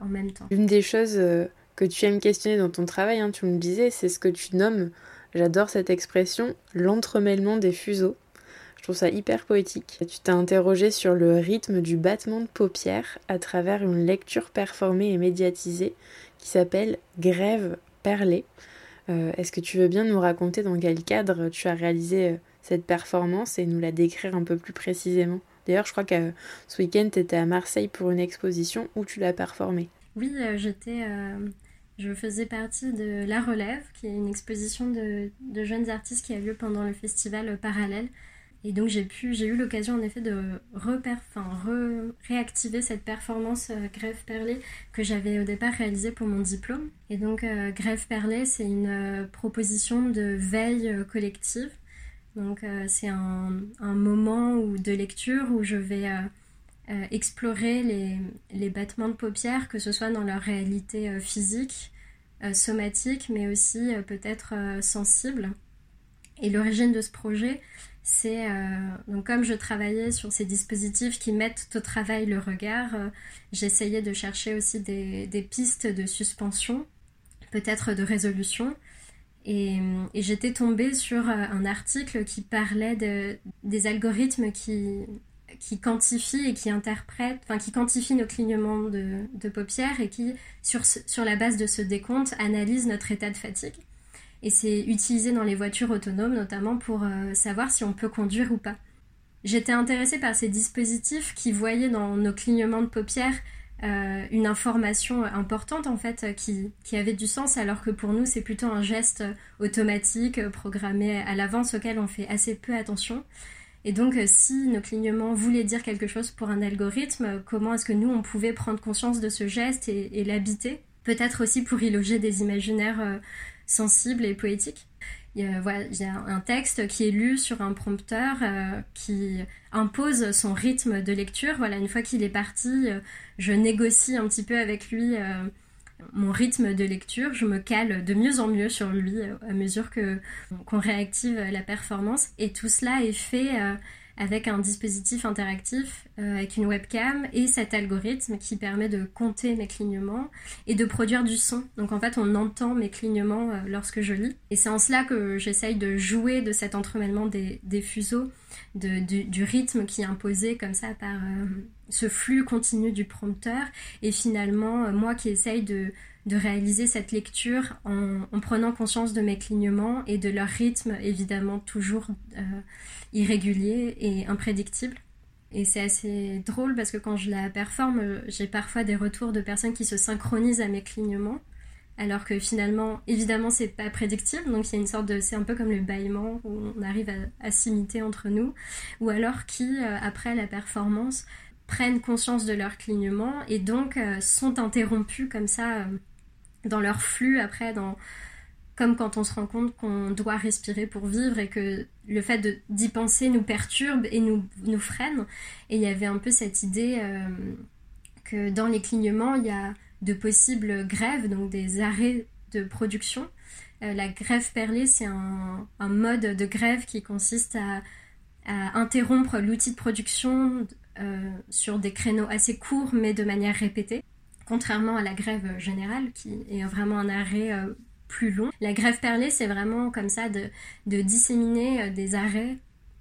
en même temps. Une des choses que tu aimes questionner dans ton travail, hein, tu me disais, c'est ce que tu nommes, j'adore cette expression, l'entremêlement des fuseaux. Je trouve ça hyper poétique. Tu t'es interrogé sur le rythme du battement de paupières à travers une lecture performée et médiatisée qui s'appelle Grève perlée. Euh, est-ce que tu veux bien nous raconter dans quel cadre tu as réalisé euh, cette performance et nous la décrire un peu plus précisément? D'ailleurs, je crois que ce week-end, tu étais à Marseille pour une exposition où tu l'as performée. Oui, euh, j'étais. je faisais partie de La Relève, qui est une exposition de, jeunes artistes qui a lieu pendant le festival Parallèle et donc j'ai pu, j'ai eu l'occasion en effet de enfin, réactiver cette performance euh, Grève Perlée que j'avais au départ réalisée pour mon diplôme. Et donc euh, Grève Perlée, c'est une euh, proposition de veille collective. Donc c'est un, un, moment où, de lecture où je vais explorer les, les, battements de paupières, que ce soit dans leur réalité physique, somatique, mais aussi peut-être sensible. Et l'origine de ce projet, c'est euh, donc comme je travaillais sur ces dispositifs qui mettent au travail le regard, euh, j'essayais de chercher aussi des, pistes de suspension, peut-être de résolution. Et, j'étais tombée sur euh, un article qui parlait de, des algorithmes qui, quantifient et qui interprètent, enfin qui quantifient nos clignements de, paupières et qui, sur la base de ce décompte, analysent notre état de fatigue et c'est utilisé dans les voitures autonomes notamment pour euh, savoir si on peut conduire ou pas. J'étais intéressée par ces dispositifs qui voyaient dans nos clignements de paupières euh, une information importante en fait qui, qui, avait du sens alors que pour nous c'est plutôt un geste automatique programmé à l'avance auquel on fait assez peu attention. Et donc si nos clignements voulaient dire quelque chose pour un algorithme, comment est-ce que nous on pouvait prendre conscience de ce geste et, l'habiter? Peut-être aussi pour y loger des imaginaires euh, sensible et poétique. Il y, a, voilà, un texte qui est lu sur un prompteur euh, qui impose son rythme de lecture. Voilà, une fois qu'il est parti, euh, je négocie un petit peu avec lui euh, mon rythme de lecture. Je me cale de mieux en mieux sur lui à mesure que qu'on réactive la performance. Et tout cela est fait avec un dispositif interactif, euh, avec une webcam et cet algorithme qui permet de compter mes clignements et de produire du son. Donc en fait, on entend mes clignements euh, lorsque je lis. Et c'est en cela que j'essaye de jouer de cet entremêlement des, fuseaux, du, rythme qui est imposé comme ça par euh, ce flux continu du prompteur. Et finalement, moi qui essaye de réaliser cette lecture en, prenant conscience de mes clignements et de leur rythme évidemment toujours irrégulier et imprédictible. Et c'est assez drôle parce que quand je la performe, j'ai parfois des retours de personnes qui se synchronisent à mes clignements, alors que finalement, évidemment, c'est pas prédictible. Donc il y a une sorte de, c'est un peu comme le bâillement où on arrive à, s'imiter entre nous, ou alors qui, euh, après la performance, prennent conscience de leur clignement et donc euh, sont interrompus comme ça dans leur flux après, dans, comme quand on se rend compte qu'on doit respirer pour vivre et que le fait d'y penser nous perturbe et nous, nous freine. Et il y avait un peu cette idée euh, que dans les clignements, il y a de possibles grèves, donc des arrêts de production. Euh, la grève perlée, c'est un, mode de grève qui consiste à, interrompre l'outil de production euh, sur des créneaux assez courts mais de manière répétée contrairement à la grève générale qui est vraiment un arrêt long. La grève perlée, c'est vraiment comme ça de, disséminer euh, des arrêts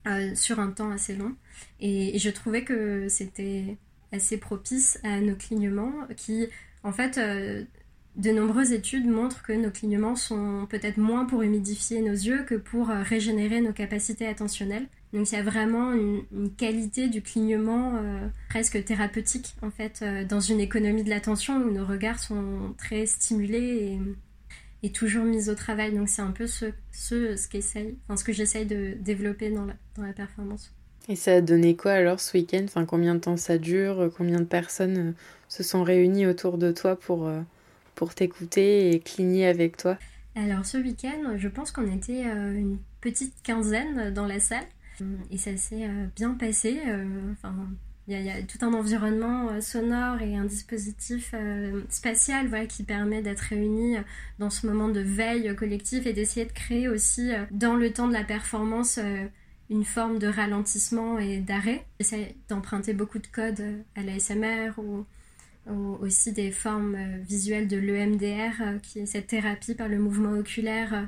euh, sur un temps assez long. Et, je trouvais que c'était assez propice à nos clignements qui, en fait, de nombreuses études montrent que nos clignements sont peut-être moins pour humidifier nos yeux que pour régénérer nos capacités attentionnelles. Donc il y a vraiment une, qualité du clignement euh, presque thérapeutique en fait euh, dans une économie de l'attention où nos regards sont très stimulés et, toujours mis au travail. Donc c'est un peu ce, ce, ce, ce que j'essaye de développer dans la, dans la performance. Et ça a donné quoi alors ce week-end? Enfin, Combien de temps ça dure? Combien de personnes euh, se sont réunies autour de toi pour, pour t'écouter et cligner avec toi? Alors ce week-end, je pense qu'on était une petite quinzaine dans la salle. Et ça s'est euh, bien passé. Euh, enfin, il y, a tout un environnement euh, sonore et un dispositif spatial voilà, qui permet d'être réunis dans ce moment de veille collectif et d'essayer de créer aussi dans le temps de la performance une forme de ralentissement et d'arrêt. J'essaie d'emprunter beaucoup de codes à l'ASMR ou, ou, aussi des formes visuelles de l'EMDR qui est cette thérapie par le mouvement oculaire.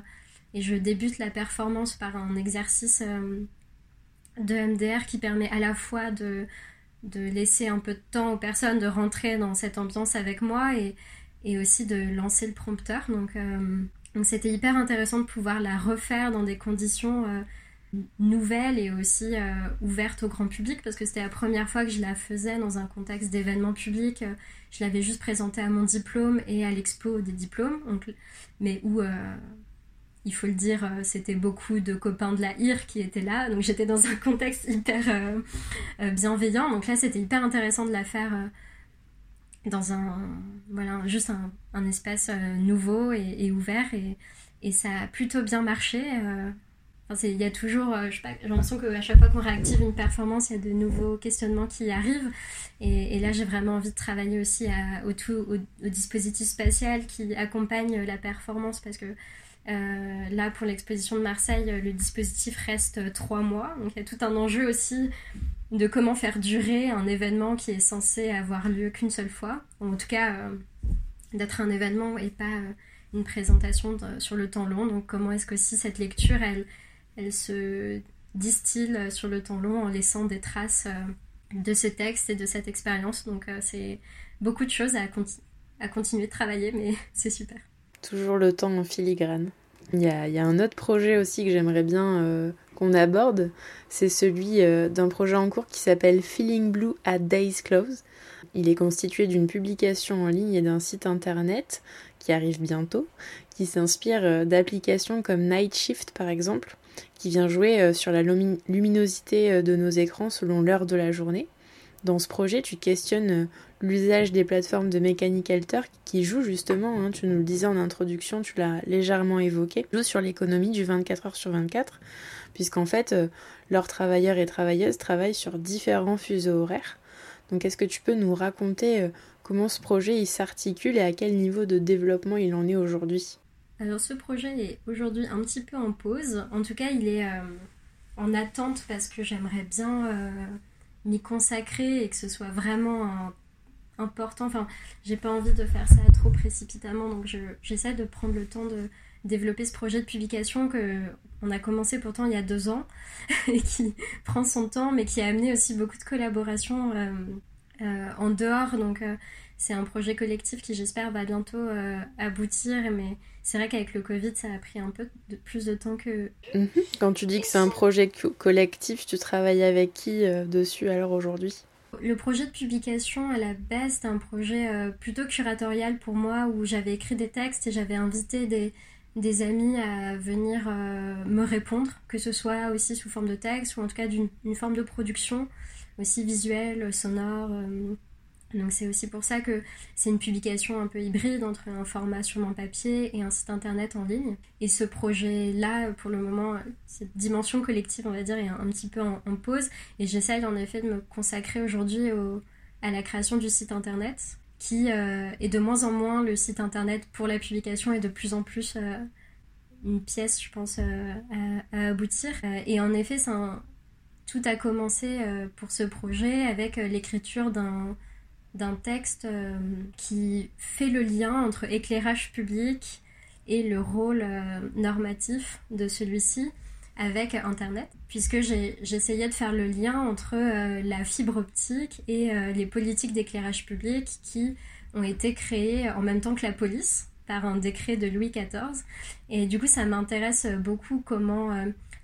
Et je débute la performance par un exercice de MDR qui permet à la fois de, de laisser un peu de temps aux personnes de rentrer dans cette ambiance avec moi et, aussi de lancer le prompteur. Donc, euh, donc c'était hyper intéressant de pouvoir la refaire dans des conditions euh, nouvelles et aussi euh, ouvertes au grand public parce que c'était la première fois que je la faisais dans un contexte d'événement public. Je l'avais juste présentée à mon diplôme et à l'expo des diplômes, mais où il faut le dire, euh, c'était beaucoup de copains de la IR qui étaient là. Donc j'étais dans un contexte hyper euh, euh, bienveillant. Donc là, c'était hyper intéressant de la faire dans un. Voilà, juste un, espace nouveau et, ouvert. Et, ça a plutôt bien marché. il y a toujours, j'ai l'impression qu'à chaque fois qu'on réactive une performance, il y a de nouveaux questionnements qui arrivent. Et, là, j'ai vraiment envie de travailler aussi au, tout, au, dispositif spatial qui accompagne la performance parce que euh, là, pour l'exposition de Marseille, le dispositif reste trois mois. Donc il y a tout un enjeu aussi de comment faire durer un événement qui est censé avoir lieu qu'une seule fois. En tout cas, euh, d'être un événement et pas euh, une présentation sur le temps long. Donc comment est-ce que cette lecture, elle, elle se distille sur le temps long en laissant des traces de ce texte et de cette expérience. Donc c'est beaucoup de choses à, à continuer de travailler, mais c'est super. Toujours le temps en filigrane. Il y a, un autre projet aussi que j'aimerais bien euh, qu'on aborde. C'est celui euh, d'un projet en cours qui s'appelle Feeling Blue at Days Close. Il est constitué d'une publication en ligne et d'un site internet qui arrive bientôt, qui s'inspire euh, d'applications comme Night Shift par exemple, qui vient jouer sur la luminosité de nos écrans selon l'heure de la journée. Dans ce projet, tu questionnes l'usage des plateformes de Mechanical Turk qui jouent justement, hein, tu nous le disais en introduction, tu l'as légèrement évoqué, jouent sur l'économie du 24 heures sur 24, puisqu'en fait, euh, leurs travailleurs et travailleuses travaillent sur différents fuseaux horaires. Donc est-ce que tu peux nous raconter euh, comment ce projet s'articule et à quel niveau de développement il en est aujourd'hui? Alors ce projet est aujourd'hui un petit peu en pause. En tout cas, il est, euh, en attente parce que j'aimerais bien m'y consacrer et que ce soit vraiment important. Enfin, j'ai pas envie de faire ça trop précipitamment, donc j'essaie de prendre le temps de développer ce projet de publication que on a commencé pourtant il y a deux ans et qui prend son temps, mais qui a amené aussi beaucoup de collaborations en dehors. Donc c'est un projet collectif qui j'espère va bientôt euh, aboutir, mais c'est vrai qu'avec le Covid, ça a pris un peu de, plus de temps que... Mhm. Quand tu dis que c'est un projet collectif, tu travailles avec qui euh, dessus alors aujourd'hui? Le projet de publication à la base, c'est un projet euh, plutôt curatorial pour moi où j'avais écrit des textes et j'avais invité des, des amis à venir me répondre, que ce soit aussi sous forme de texte ou en tout cas d'une forme de production, aussi visuelle, sonore. Donc c'est aussi pour ça que c'est une publication un peu hybride entre un format sûrement papier et un site internet en ligne. Et ce projet-là, pour le moment, cette dimension collective, on va dire, est un, petit peu en, pause. Et j'essaye en effet de me consacrer aujourd'hui à la création du site internet, qui euh, est de moins en moins le site internet pour la publication et de plus en plus euh, une pièce, je pense, euh, à, aboutir. et en effet, tout a commencé pour ce projet avec l'écriture d'un d'un texte euh, qui fait le lien entre éclairage public et le rôle euh, normatif de celui-ci avec Internet, puisque j'essayais de faire le lien entre euh, la fibre optique et les politiques d'éclairage public qui ont été créées en même temps que la police par un décret de Louis XIV. Et du coup, ça m'intéresse beaucoup comment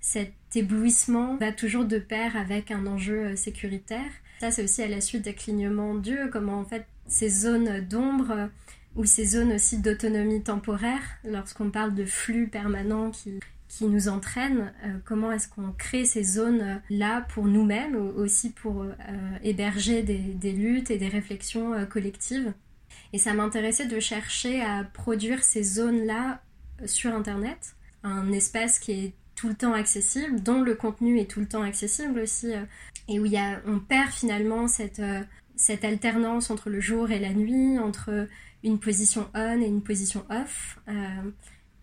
cet éblouissement va toujours de pair avec un enjeu sécuritaire c'est aussi à la suite des clignements d'yeux, comment en fait ces zones d'ombre euh, ou ces zones aussi d'autonomie temporaire, lorsqu'on parle de flux permanents qui, qui nous entraînent, euh, comment est-ce qu'on crée ces zones-là pour nous-mêmes, ou aussi pour euh, héberger des, des, luttes et des réflexions collectives. Et ça m'intéressait de chercher à produire ces zones-là sur Internet, un espace qui est tout le temps accessible, dont le contenu est tout le temps accessible aussi et où y a, on perd finalement cette, euh, cette alternance entre le jour et la nuit, entre une position on et une position off. Euh,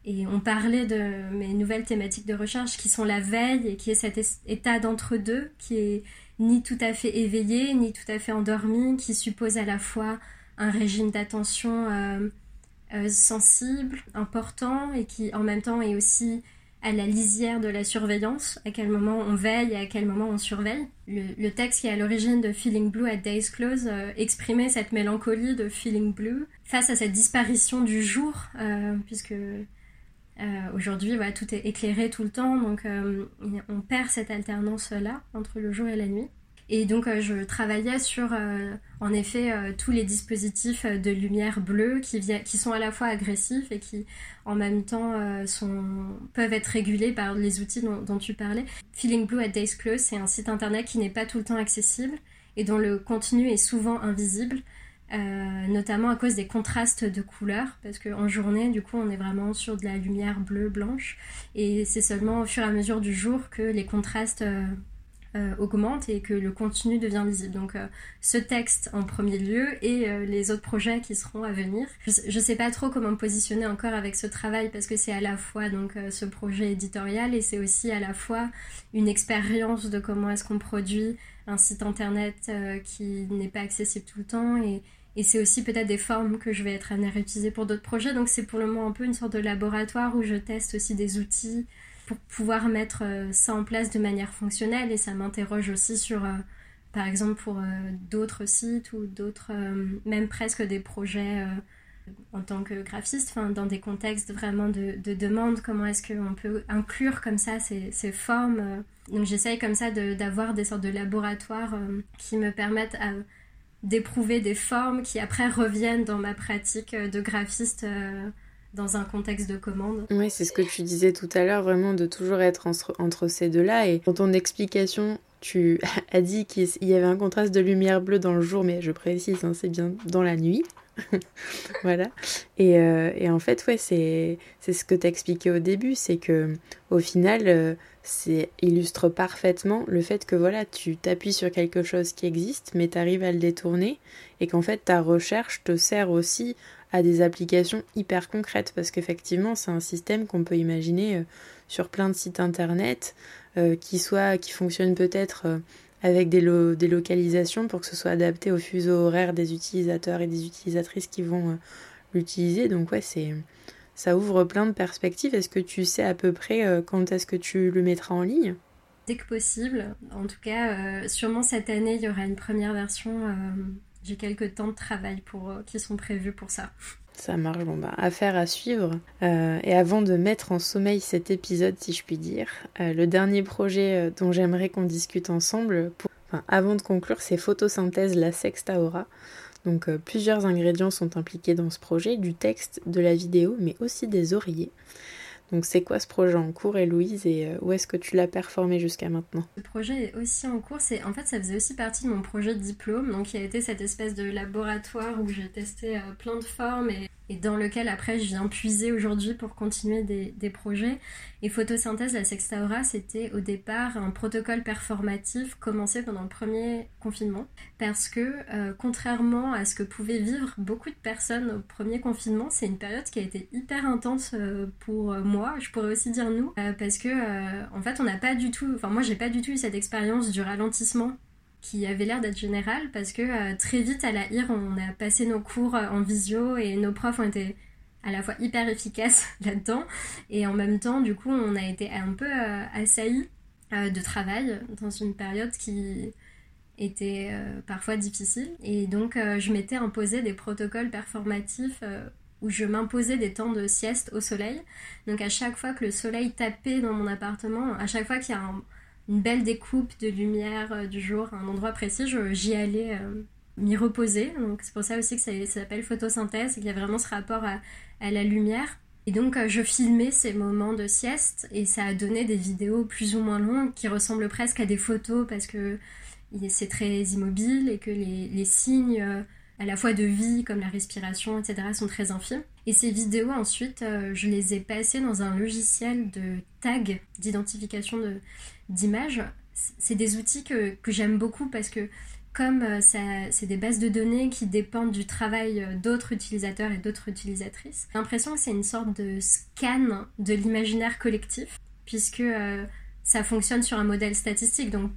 et on parlait de mes nouvelles thématiques de recherche qui sont la veille et qui est cet état d'entre-deux qui est ni tout à fait éveillé, ni tout à fait endormi, qui suppose à la fois un régime d'attention euh, sensible, important, et qui en même temps est aussi à la lisière de la surveillance, à quel moment on veille et à quel moment on surveille. Le, texte qui est à l'origine de Feeling Blue at Days Close euh, exprimait cette mélancolie de Feeling Blue face à cette disparition du jour, euh, puisque euh, aujourd'hui voilà, tout est éclairé tout le temps, donc on perd cette alternance-là entre le jour et la nuit. Et donc euh, je travaillais sur euh, en effet euh, tous les dispositifs de lumière bleue qui, sont à la fois agressifs et qui en même temps peuvent être régulés par les outils dont, tu parlais. Feeling Blue at Days Close, c'est un site internet qui n'est pas tout le temps accessible et dont le contenu est souvent invisible. notamment à cause des contrastes de couleurs, parce qu'en journée, du coup, on est vraiment sur de la lumière bleue, blanche, et c'est seulement au fur et à mesure du jour que les contrastes augmente et que le contenu devient lisible. Donc euh, ce texte en premier lieu et euh, les autres projets qui seront à venir. Je ne sais pas trop comment me positionner encore avec ce travail parce que c'est à la fois donc ce projet éditorial et c'est aussi à la fois une expérience de comment est-ce qu'on produit un site internet qui n'est pas accessible tout le temps et, et c'est aussi peut-être des formes que je vais être amenée à réutiliser pour d'autres projets. Donc c'est pour le moment un peu une sorte de laboratoire où je teste aussi des outils pour pouvoir mettre euh, ça en place de manière fonctionnelle et ça m'interroge aussi sur euh, par exemple pour euh, d'autres sites ou d'autres même presque des projets en tant que graphiste enfin dans des contextes vraiment de, de demande comment est-ce qu'on peut inclure comme ça ces, ces formes donc j'essaye comme ça d'avoir des sortes de laboratoires qui me permettent d'éprouver des formes qui après reviennent dans ma pratique de graphiste dans un contexte de commande. Oui, c'est ce que tu disais tout à l'heure, vraiment de toujours être entre, ces deux-là. Et dans ton explication, tu as dit qu'il y avait un contraste de lumière bleue dans le jour, mais je précise, hein, c'est bien dans la nuit. voilà. Et, euh, et, en fait, ouais, c'est ce que expliqué au début, c'est que au final, euh, c'est illustre parfaitement le fait que voilà, tu t'appuies sur quelque chose qui existe, mais tu arrives à le détourner, et qu'en fait, ta recherche te sert aussi à des applications hyper concrètes parce qu'effectivement c'est un système qu'on peut imaginer euh, sur plein de sites internet qui soit qui fonctionne peut-être avec des, des, localisations pour que ce soit adapté au fuseau horaire des utilisateurs et des utilisatrices qui vont euh, l'utiliser. Donc ouais, c'est ça ouvre plein de perspectives. Est-ce que tu sais à peu près euh, quand est-ce que tu le mettras en ligne? Dès que possible. En tout cas, euh, sûrement cette année, il y aura une première version. J'ai quelques temps de travail pour, qui sont prévus pour ça. Ça marche, bon bah, affaire à suivre. et avant de mettre en sommeil cet épisode, si je puis dire, le dernier projet dont j'aimerais qu'on discute ensemble, avant de conclure, c'est Photosynthèse la Sextaora. Donc plusieurs ingrédients sont impliqués dans ce projet, du texte, de la vidéo, mais aussi des oreillers. Donc c'est quoi ce projet en cours, Héloïse, et euh, où est-ce que tu l'as performé jusqu'à maintenant? Le projet est aussi en cours, c'est en fait ça faisait aussi partie de mon projet de diplôme, donc il a été cette espèce de laboratoire où j'ai testé euh, plein de formes et et dans lequel après je viens puiser aujourd'hui pour continuer des, projets. Et photosynthèse, la Sextaura, c'était au départ un protocole performatif commencé pendant le premier confinement. Parce que euh, contrairement à ce que pouvaient vivre beaucoup de personnes au premier confinement, c'est une période qui a été hyper intense euh, pour moi, je pourrais aussi dire nous, euh, parce que en fait on n'a pas du tout, enfin moi j'ai pas du tout eu cette expérience du ralentissement qui avait l'air d'être général parce que euh, très vite à la IR on a passé nos cours euh, en visio et nos profs ont été à la fois hyper efficaces là-dedans. Et en même temps du coup on a été un peu euh, assaillis de travail dans une période qui était parfois difficile. Et donc je m'étais imposé des protocoles performatifs où je m'imposais des temps de sieste au soleil. Donc à chaque fois que le soleil tapait dans mon appartement à chaque fois qu'il y a un une belle découpe de lumière euh, du jour à un endroit précis, j'y allais euh, m'y reposer. Donc c'est pour ça aussi que ça, s'appelle photosynthèse, qu'il y a vraiment ce rapport à, la lumière. Et donc euh, je filmais ces moments de sieste et ça a donné des vidéos plus ou moins longues qui ressemblent presque à des photos parce que c'est très immobile et que les, signes à la fois de vie comme la respiration, etc. sont très infimes. Et ces vidéos ensuite, je les ai passées dans un logiciel de tag, d'identification de, d'images, c'est des outils que, j'aime beaucoup parce que comme euh, c'est des bases de données qui dépendent du travail euh, d'autres utilisateurs et d'autres utilisatrices, j'ai l'impression que c'est une sorte de scan de l'imaginaire collectif, puisque euh, ça fonctionne sur un modèle statistique. Donc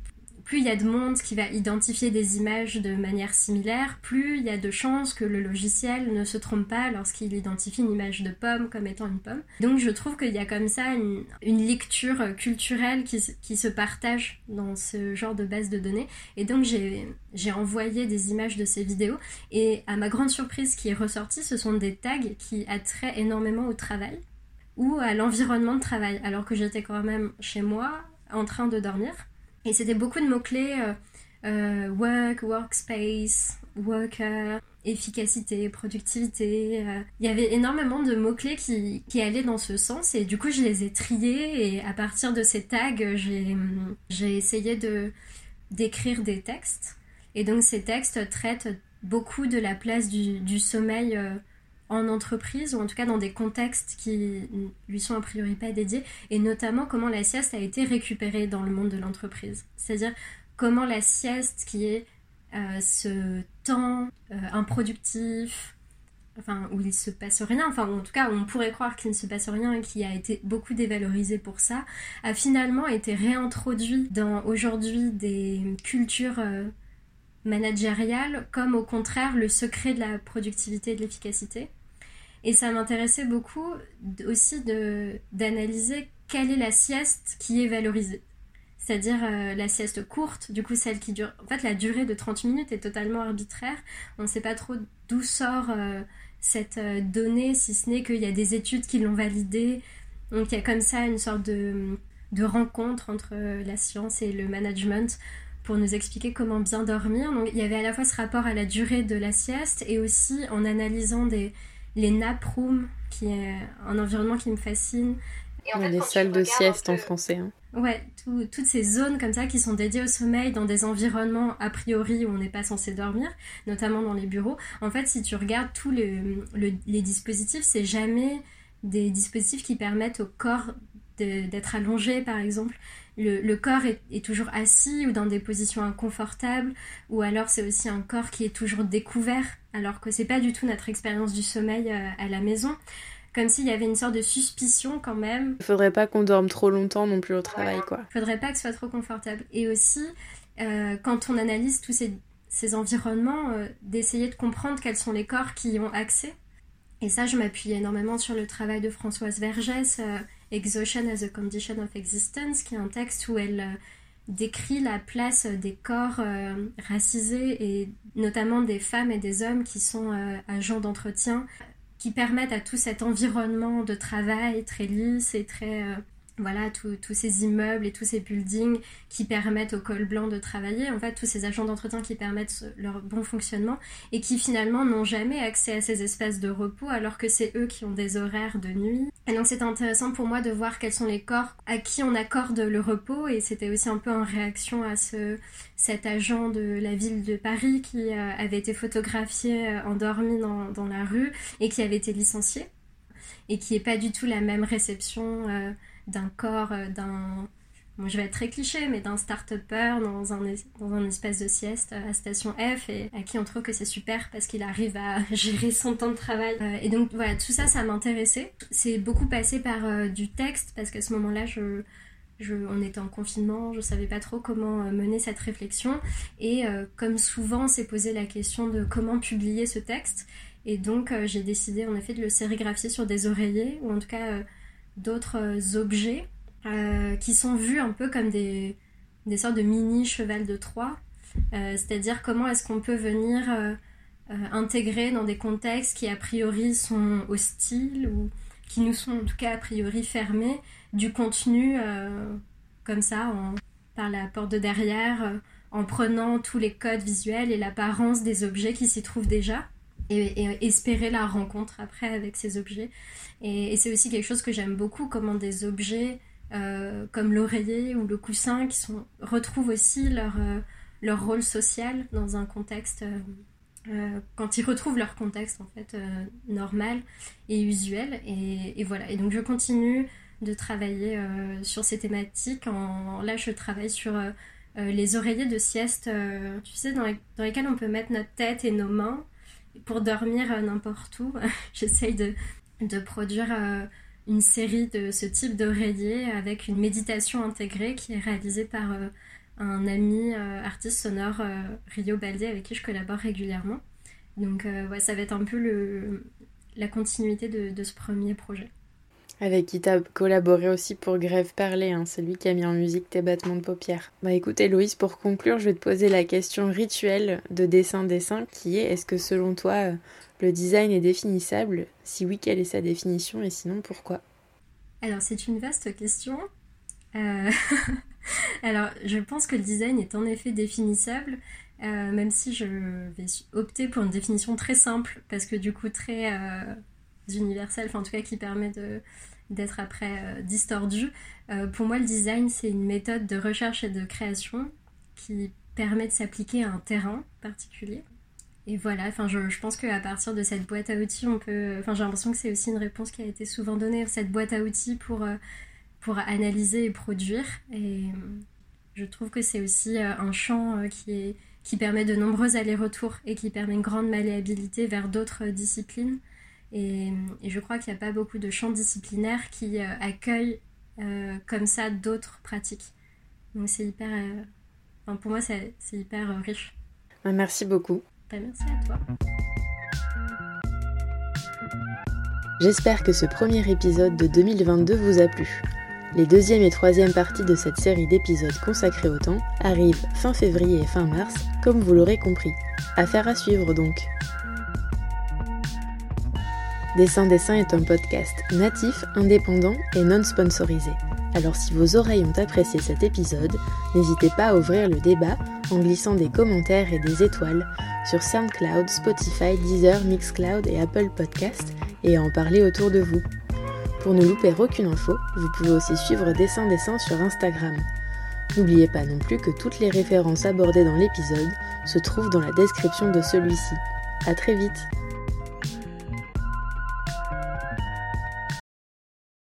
plus il y a de monde qui va identifier des images de manière similaire, plus il y a de chances que le logiciel ne se trompe pas lorsqu'il identifie une image de pomme comme étant une pomme. Donc je trouve qu'il y a comme ça une, lecture culturelle qui, se partage dans ce genre de base de données. Et donc j'ai envoyé des images de ces vidéos et à ma grande surprise ce qui est ressorti, ce sont des tags qui attraient énormément au travail ou à l'environnement de travail, alors que j'étais quand même chez moi en train de dormir. Et c'était beaucoup de mots-clés euh, euh, work, workspace, worker, efficacité, productivité. Euh. Il y avait énormément de mots-clés qui, qui, allaient dans ce sens et du coup je les ai triés et à partir de ces tags j'ai essayé de d'écrire des textes. Et donc ces textes traitent beaucoup de la place du, du sommeil en entreprise, ou en tout cas dans des contextes qui lui sont a priori pas dédiés, et notamment comment la sieste a été récupérée dans le monde de l'entreprise. C'est-à-dire comment la sieste, qui est euh, ce temps euh, improductif, enfin où il se passe rien, enfin en tout cas on pourrait croire qu'il ne se passe rien et qui a été beaucoup dévalorisé pour ça, a finalement été réintroduit dans aujourd'hui des cultures euh, managériales comme au contraire le secret de la productivité et de l'efficacité. Et ça m'intéressait beaucoup aussi d'analyser quelle est la sieste qui est valorisée. C'est-à-dire euh, la sieste courte, du coup celle qui dure... En fait la durée de 30 minutes est totalement arbitraire. On ne sait pas trop d'où sort euh, cette euh, donnée, si ce n'est qu'il y a des études qui l'ont validée. Donc il y a comme ça une sorte de, de rencontre entre la science et le management pour nous expliquer comment bien dormir. Donc il y avait à la fois ce rapport à la durée de la sieste et aussi en analysant des, les nap rooms, qui est un environnement qui me fascine. Et en les salles de sieste en français. Hein. Ouais, toutes ces zones comme ça qui sont dédiées au sommeil dans des environnements a priori où on n'est pas censé dormir, notamment dans les bureaux. En fait, si tu regardes tous les dispositifs, c'est jamais des dispositifs qui permettent au corps d'être allongé, par exemple le, corps est, toujours assis ou dans des positions inconfortables, ou alors c'est aussi un corps qui est toujours découvert, alors que c'est pas du tout notre expérience du sommeil euh, à la maison. comme s'il y avait une sorte de suspicion quand même. Il faudrait pas qu'on dorme trop longtemps non plus au travail, quoi. Il faudrait pas que ce soit trop confortable. Et aussi, euh, quand on analyse tous ces, ces environnements, euh, d'essayer de comprendre quels sont les corps qui y ont accès. Et ça, je m'appuie énormément sur le travail de Françoise Vergès, euh, Exhaustion as a Condition of Existence, qui est un texte où elle décrit la place des corps racisés et notamment des femmes et des hommes qui sont agents d'entretien qui permettent à tout cet environnement de travail très lisse et très euh, voilà tous ces immeubles et tous ces buildings qui permettent au col blanc de travailler, en fait tous ces agents d'entretien qui permettent leur bon fonctionnement et qui finalement n'ont jamais accès à ces espaces de repos alors que c'est eux qui ont des horaires de nuit. Et donc c'est intéressant pour moi de voir quels sont les corps à qui on accorde le repos et c'était aussi un peu en réaction à ce cet agent de la ville de Paris qui euh, avait été photographié euh, endormi dans, dans, la rue et qui avait été licencié et qui n'est pas du tout la même réception euh, d'un corps, d'un... je vais être très cliché, mais d'un start-upper dans un, dans un espace de sieste à Station F et à qui on trouve que c'est super parce qu'il arrive à gérer son temps de travail. et donc voilà, tout ça, ça m'intéressait. C'est beaucoup passé par du texte parce qu'à ce moment-là, je on était en confinement, je savais pas trop comment euh, mener cette réflexion. Et euh, comme souvent, s'est posé la question de comment publier ce texte. Et donc, euh, j'ai décidé en effet de le sérigraphier sur des oreillers, ou en tout cas d'autres objets, qui sont vus un peu comme des, des sortes de mini cheval de Troie. C'est-à-dire comment est-ce qu'on peut venir intégrer dans des contextes qui a priori sont hostiles ou qui nous sont en tout cas a priori fermés du contenu euh, comme ça, par la porte de derrière, euh, en prenant tous les codes visuels et l'apparence des objets qui s'y trouvent déjà. Et, espérer la rencontre après avec ces objets. Et, c'est aussi quelque chose que j'aime beaucoup, comment des objets euh, comme l'oreiller ou le coussin qui retrouvent aussi leur, leur rôle social dans un contexte quand ils retrouvent leur contexte en fait normal et usuel et, voilà et donc je continue de travailler euh, sur ces thématiques. Là, je travaille sur euh, euh, les oreillers de sieste, tu sais, dans, lesquels on peut mettre notre tête et nos mains pour dormir n'importe où. J'essaye de, de, produire une série de ce type d'oreiller avec une méditation intégrée qui est réalisée par un ami artiste sonore, Rio Baldé, avec qui je collabore régulièrement. Donc ça va être un peu le, la continuité de, de ce premier projet. Avec qui t'as collaboré aussi pour Grève Parler, hein, celui qui a mis en musique tes battements de paupières. Bah écoute Héloïse, pour conclure, je vais te poser la question rituelle de dessin-dessin qui est est-ce que selon toi euh, le design est définissable? Si oui, quelle est sa définition? Et sinon pourquoi? Alors c'est une vaste question. Euh, alors je pense que le design est en effet définissable, euh, même si je vais opter pour une définition très simple parce que du coup très universelle, enfin en tout cas qui permet d'être après euh, distordu. Euh, pour moi, le design, c'est une méthode de recherche et de création qui permet de s'appliquer à un terrain particulier. Et voilà, enfin, je, je pense qu'à partir de cette boîte à outils, on peut. Enfin, j'ai l'impression que c'est aussi une réponse qui a été souvent donnée, cette boîte à outils pour, euh, pour analyser et produire. Et je trouve que c'est aussi un champ qui, est, qui permet de nombreux allers-retours et qui permet une grande malléabilité vers d'autres disciplines. Et, je crois qu'il n'y a pas beaucoup de champs disciplinaires qui euh, accueillent euh, comme ça d'autres pratiques. Donc c'est hyper... Euh, enfin, pour moi, c'est hyper riche. Bah, merci beaucoup. Bah, merci à toi. J'espère que ce premier épisode de 2022 vous a plu. Les deuxième et troisième parties de cette série d'épisodes consacrés au temps arrivent fin février et fin mars, comme vous l'aurez compris. Affaire à suivre donc. Dessin Dessin est un podcast natif, indépendant et non sponsorisé. Alors si vos oreilles ont apprécié cet épisode, n'hésitez pas à ouvrir le débat en glissant des commentaires et des étoiles sur SoundCloud, Spotify, Deezer, Mixcloud et Apple Podcast et à en parler autour de vous. Pour ne louper aucune info, vous pouvez aussi suivre Dessin Dessin sur Instagram. N'oubliez pas non plus que toutes les références abordées dans l'épisode se trouvent dans la description de celui-ci. A très vite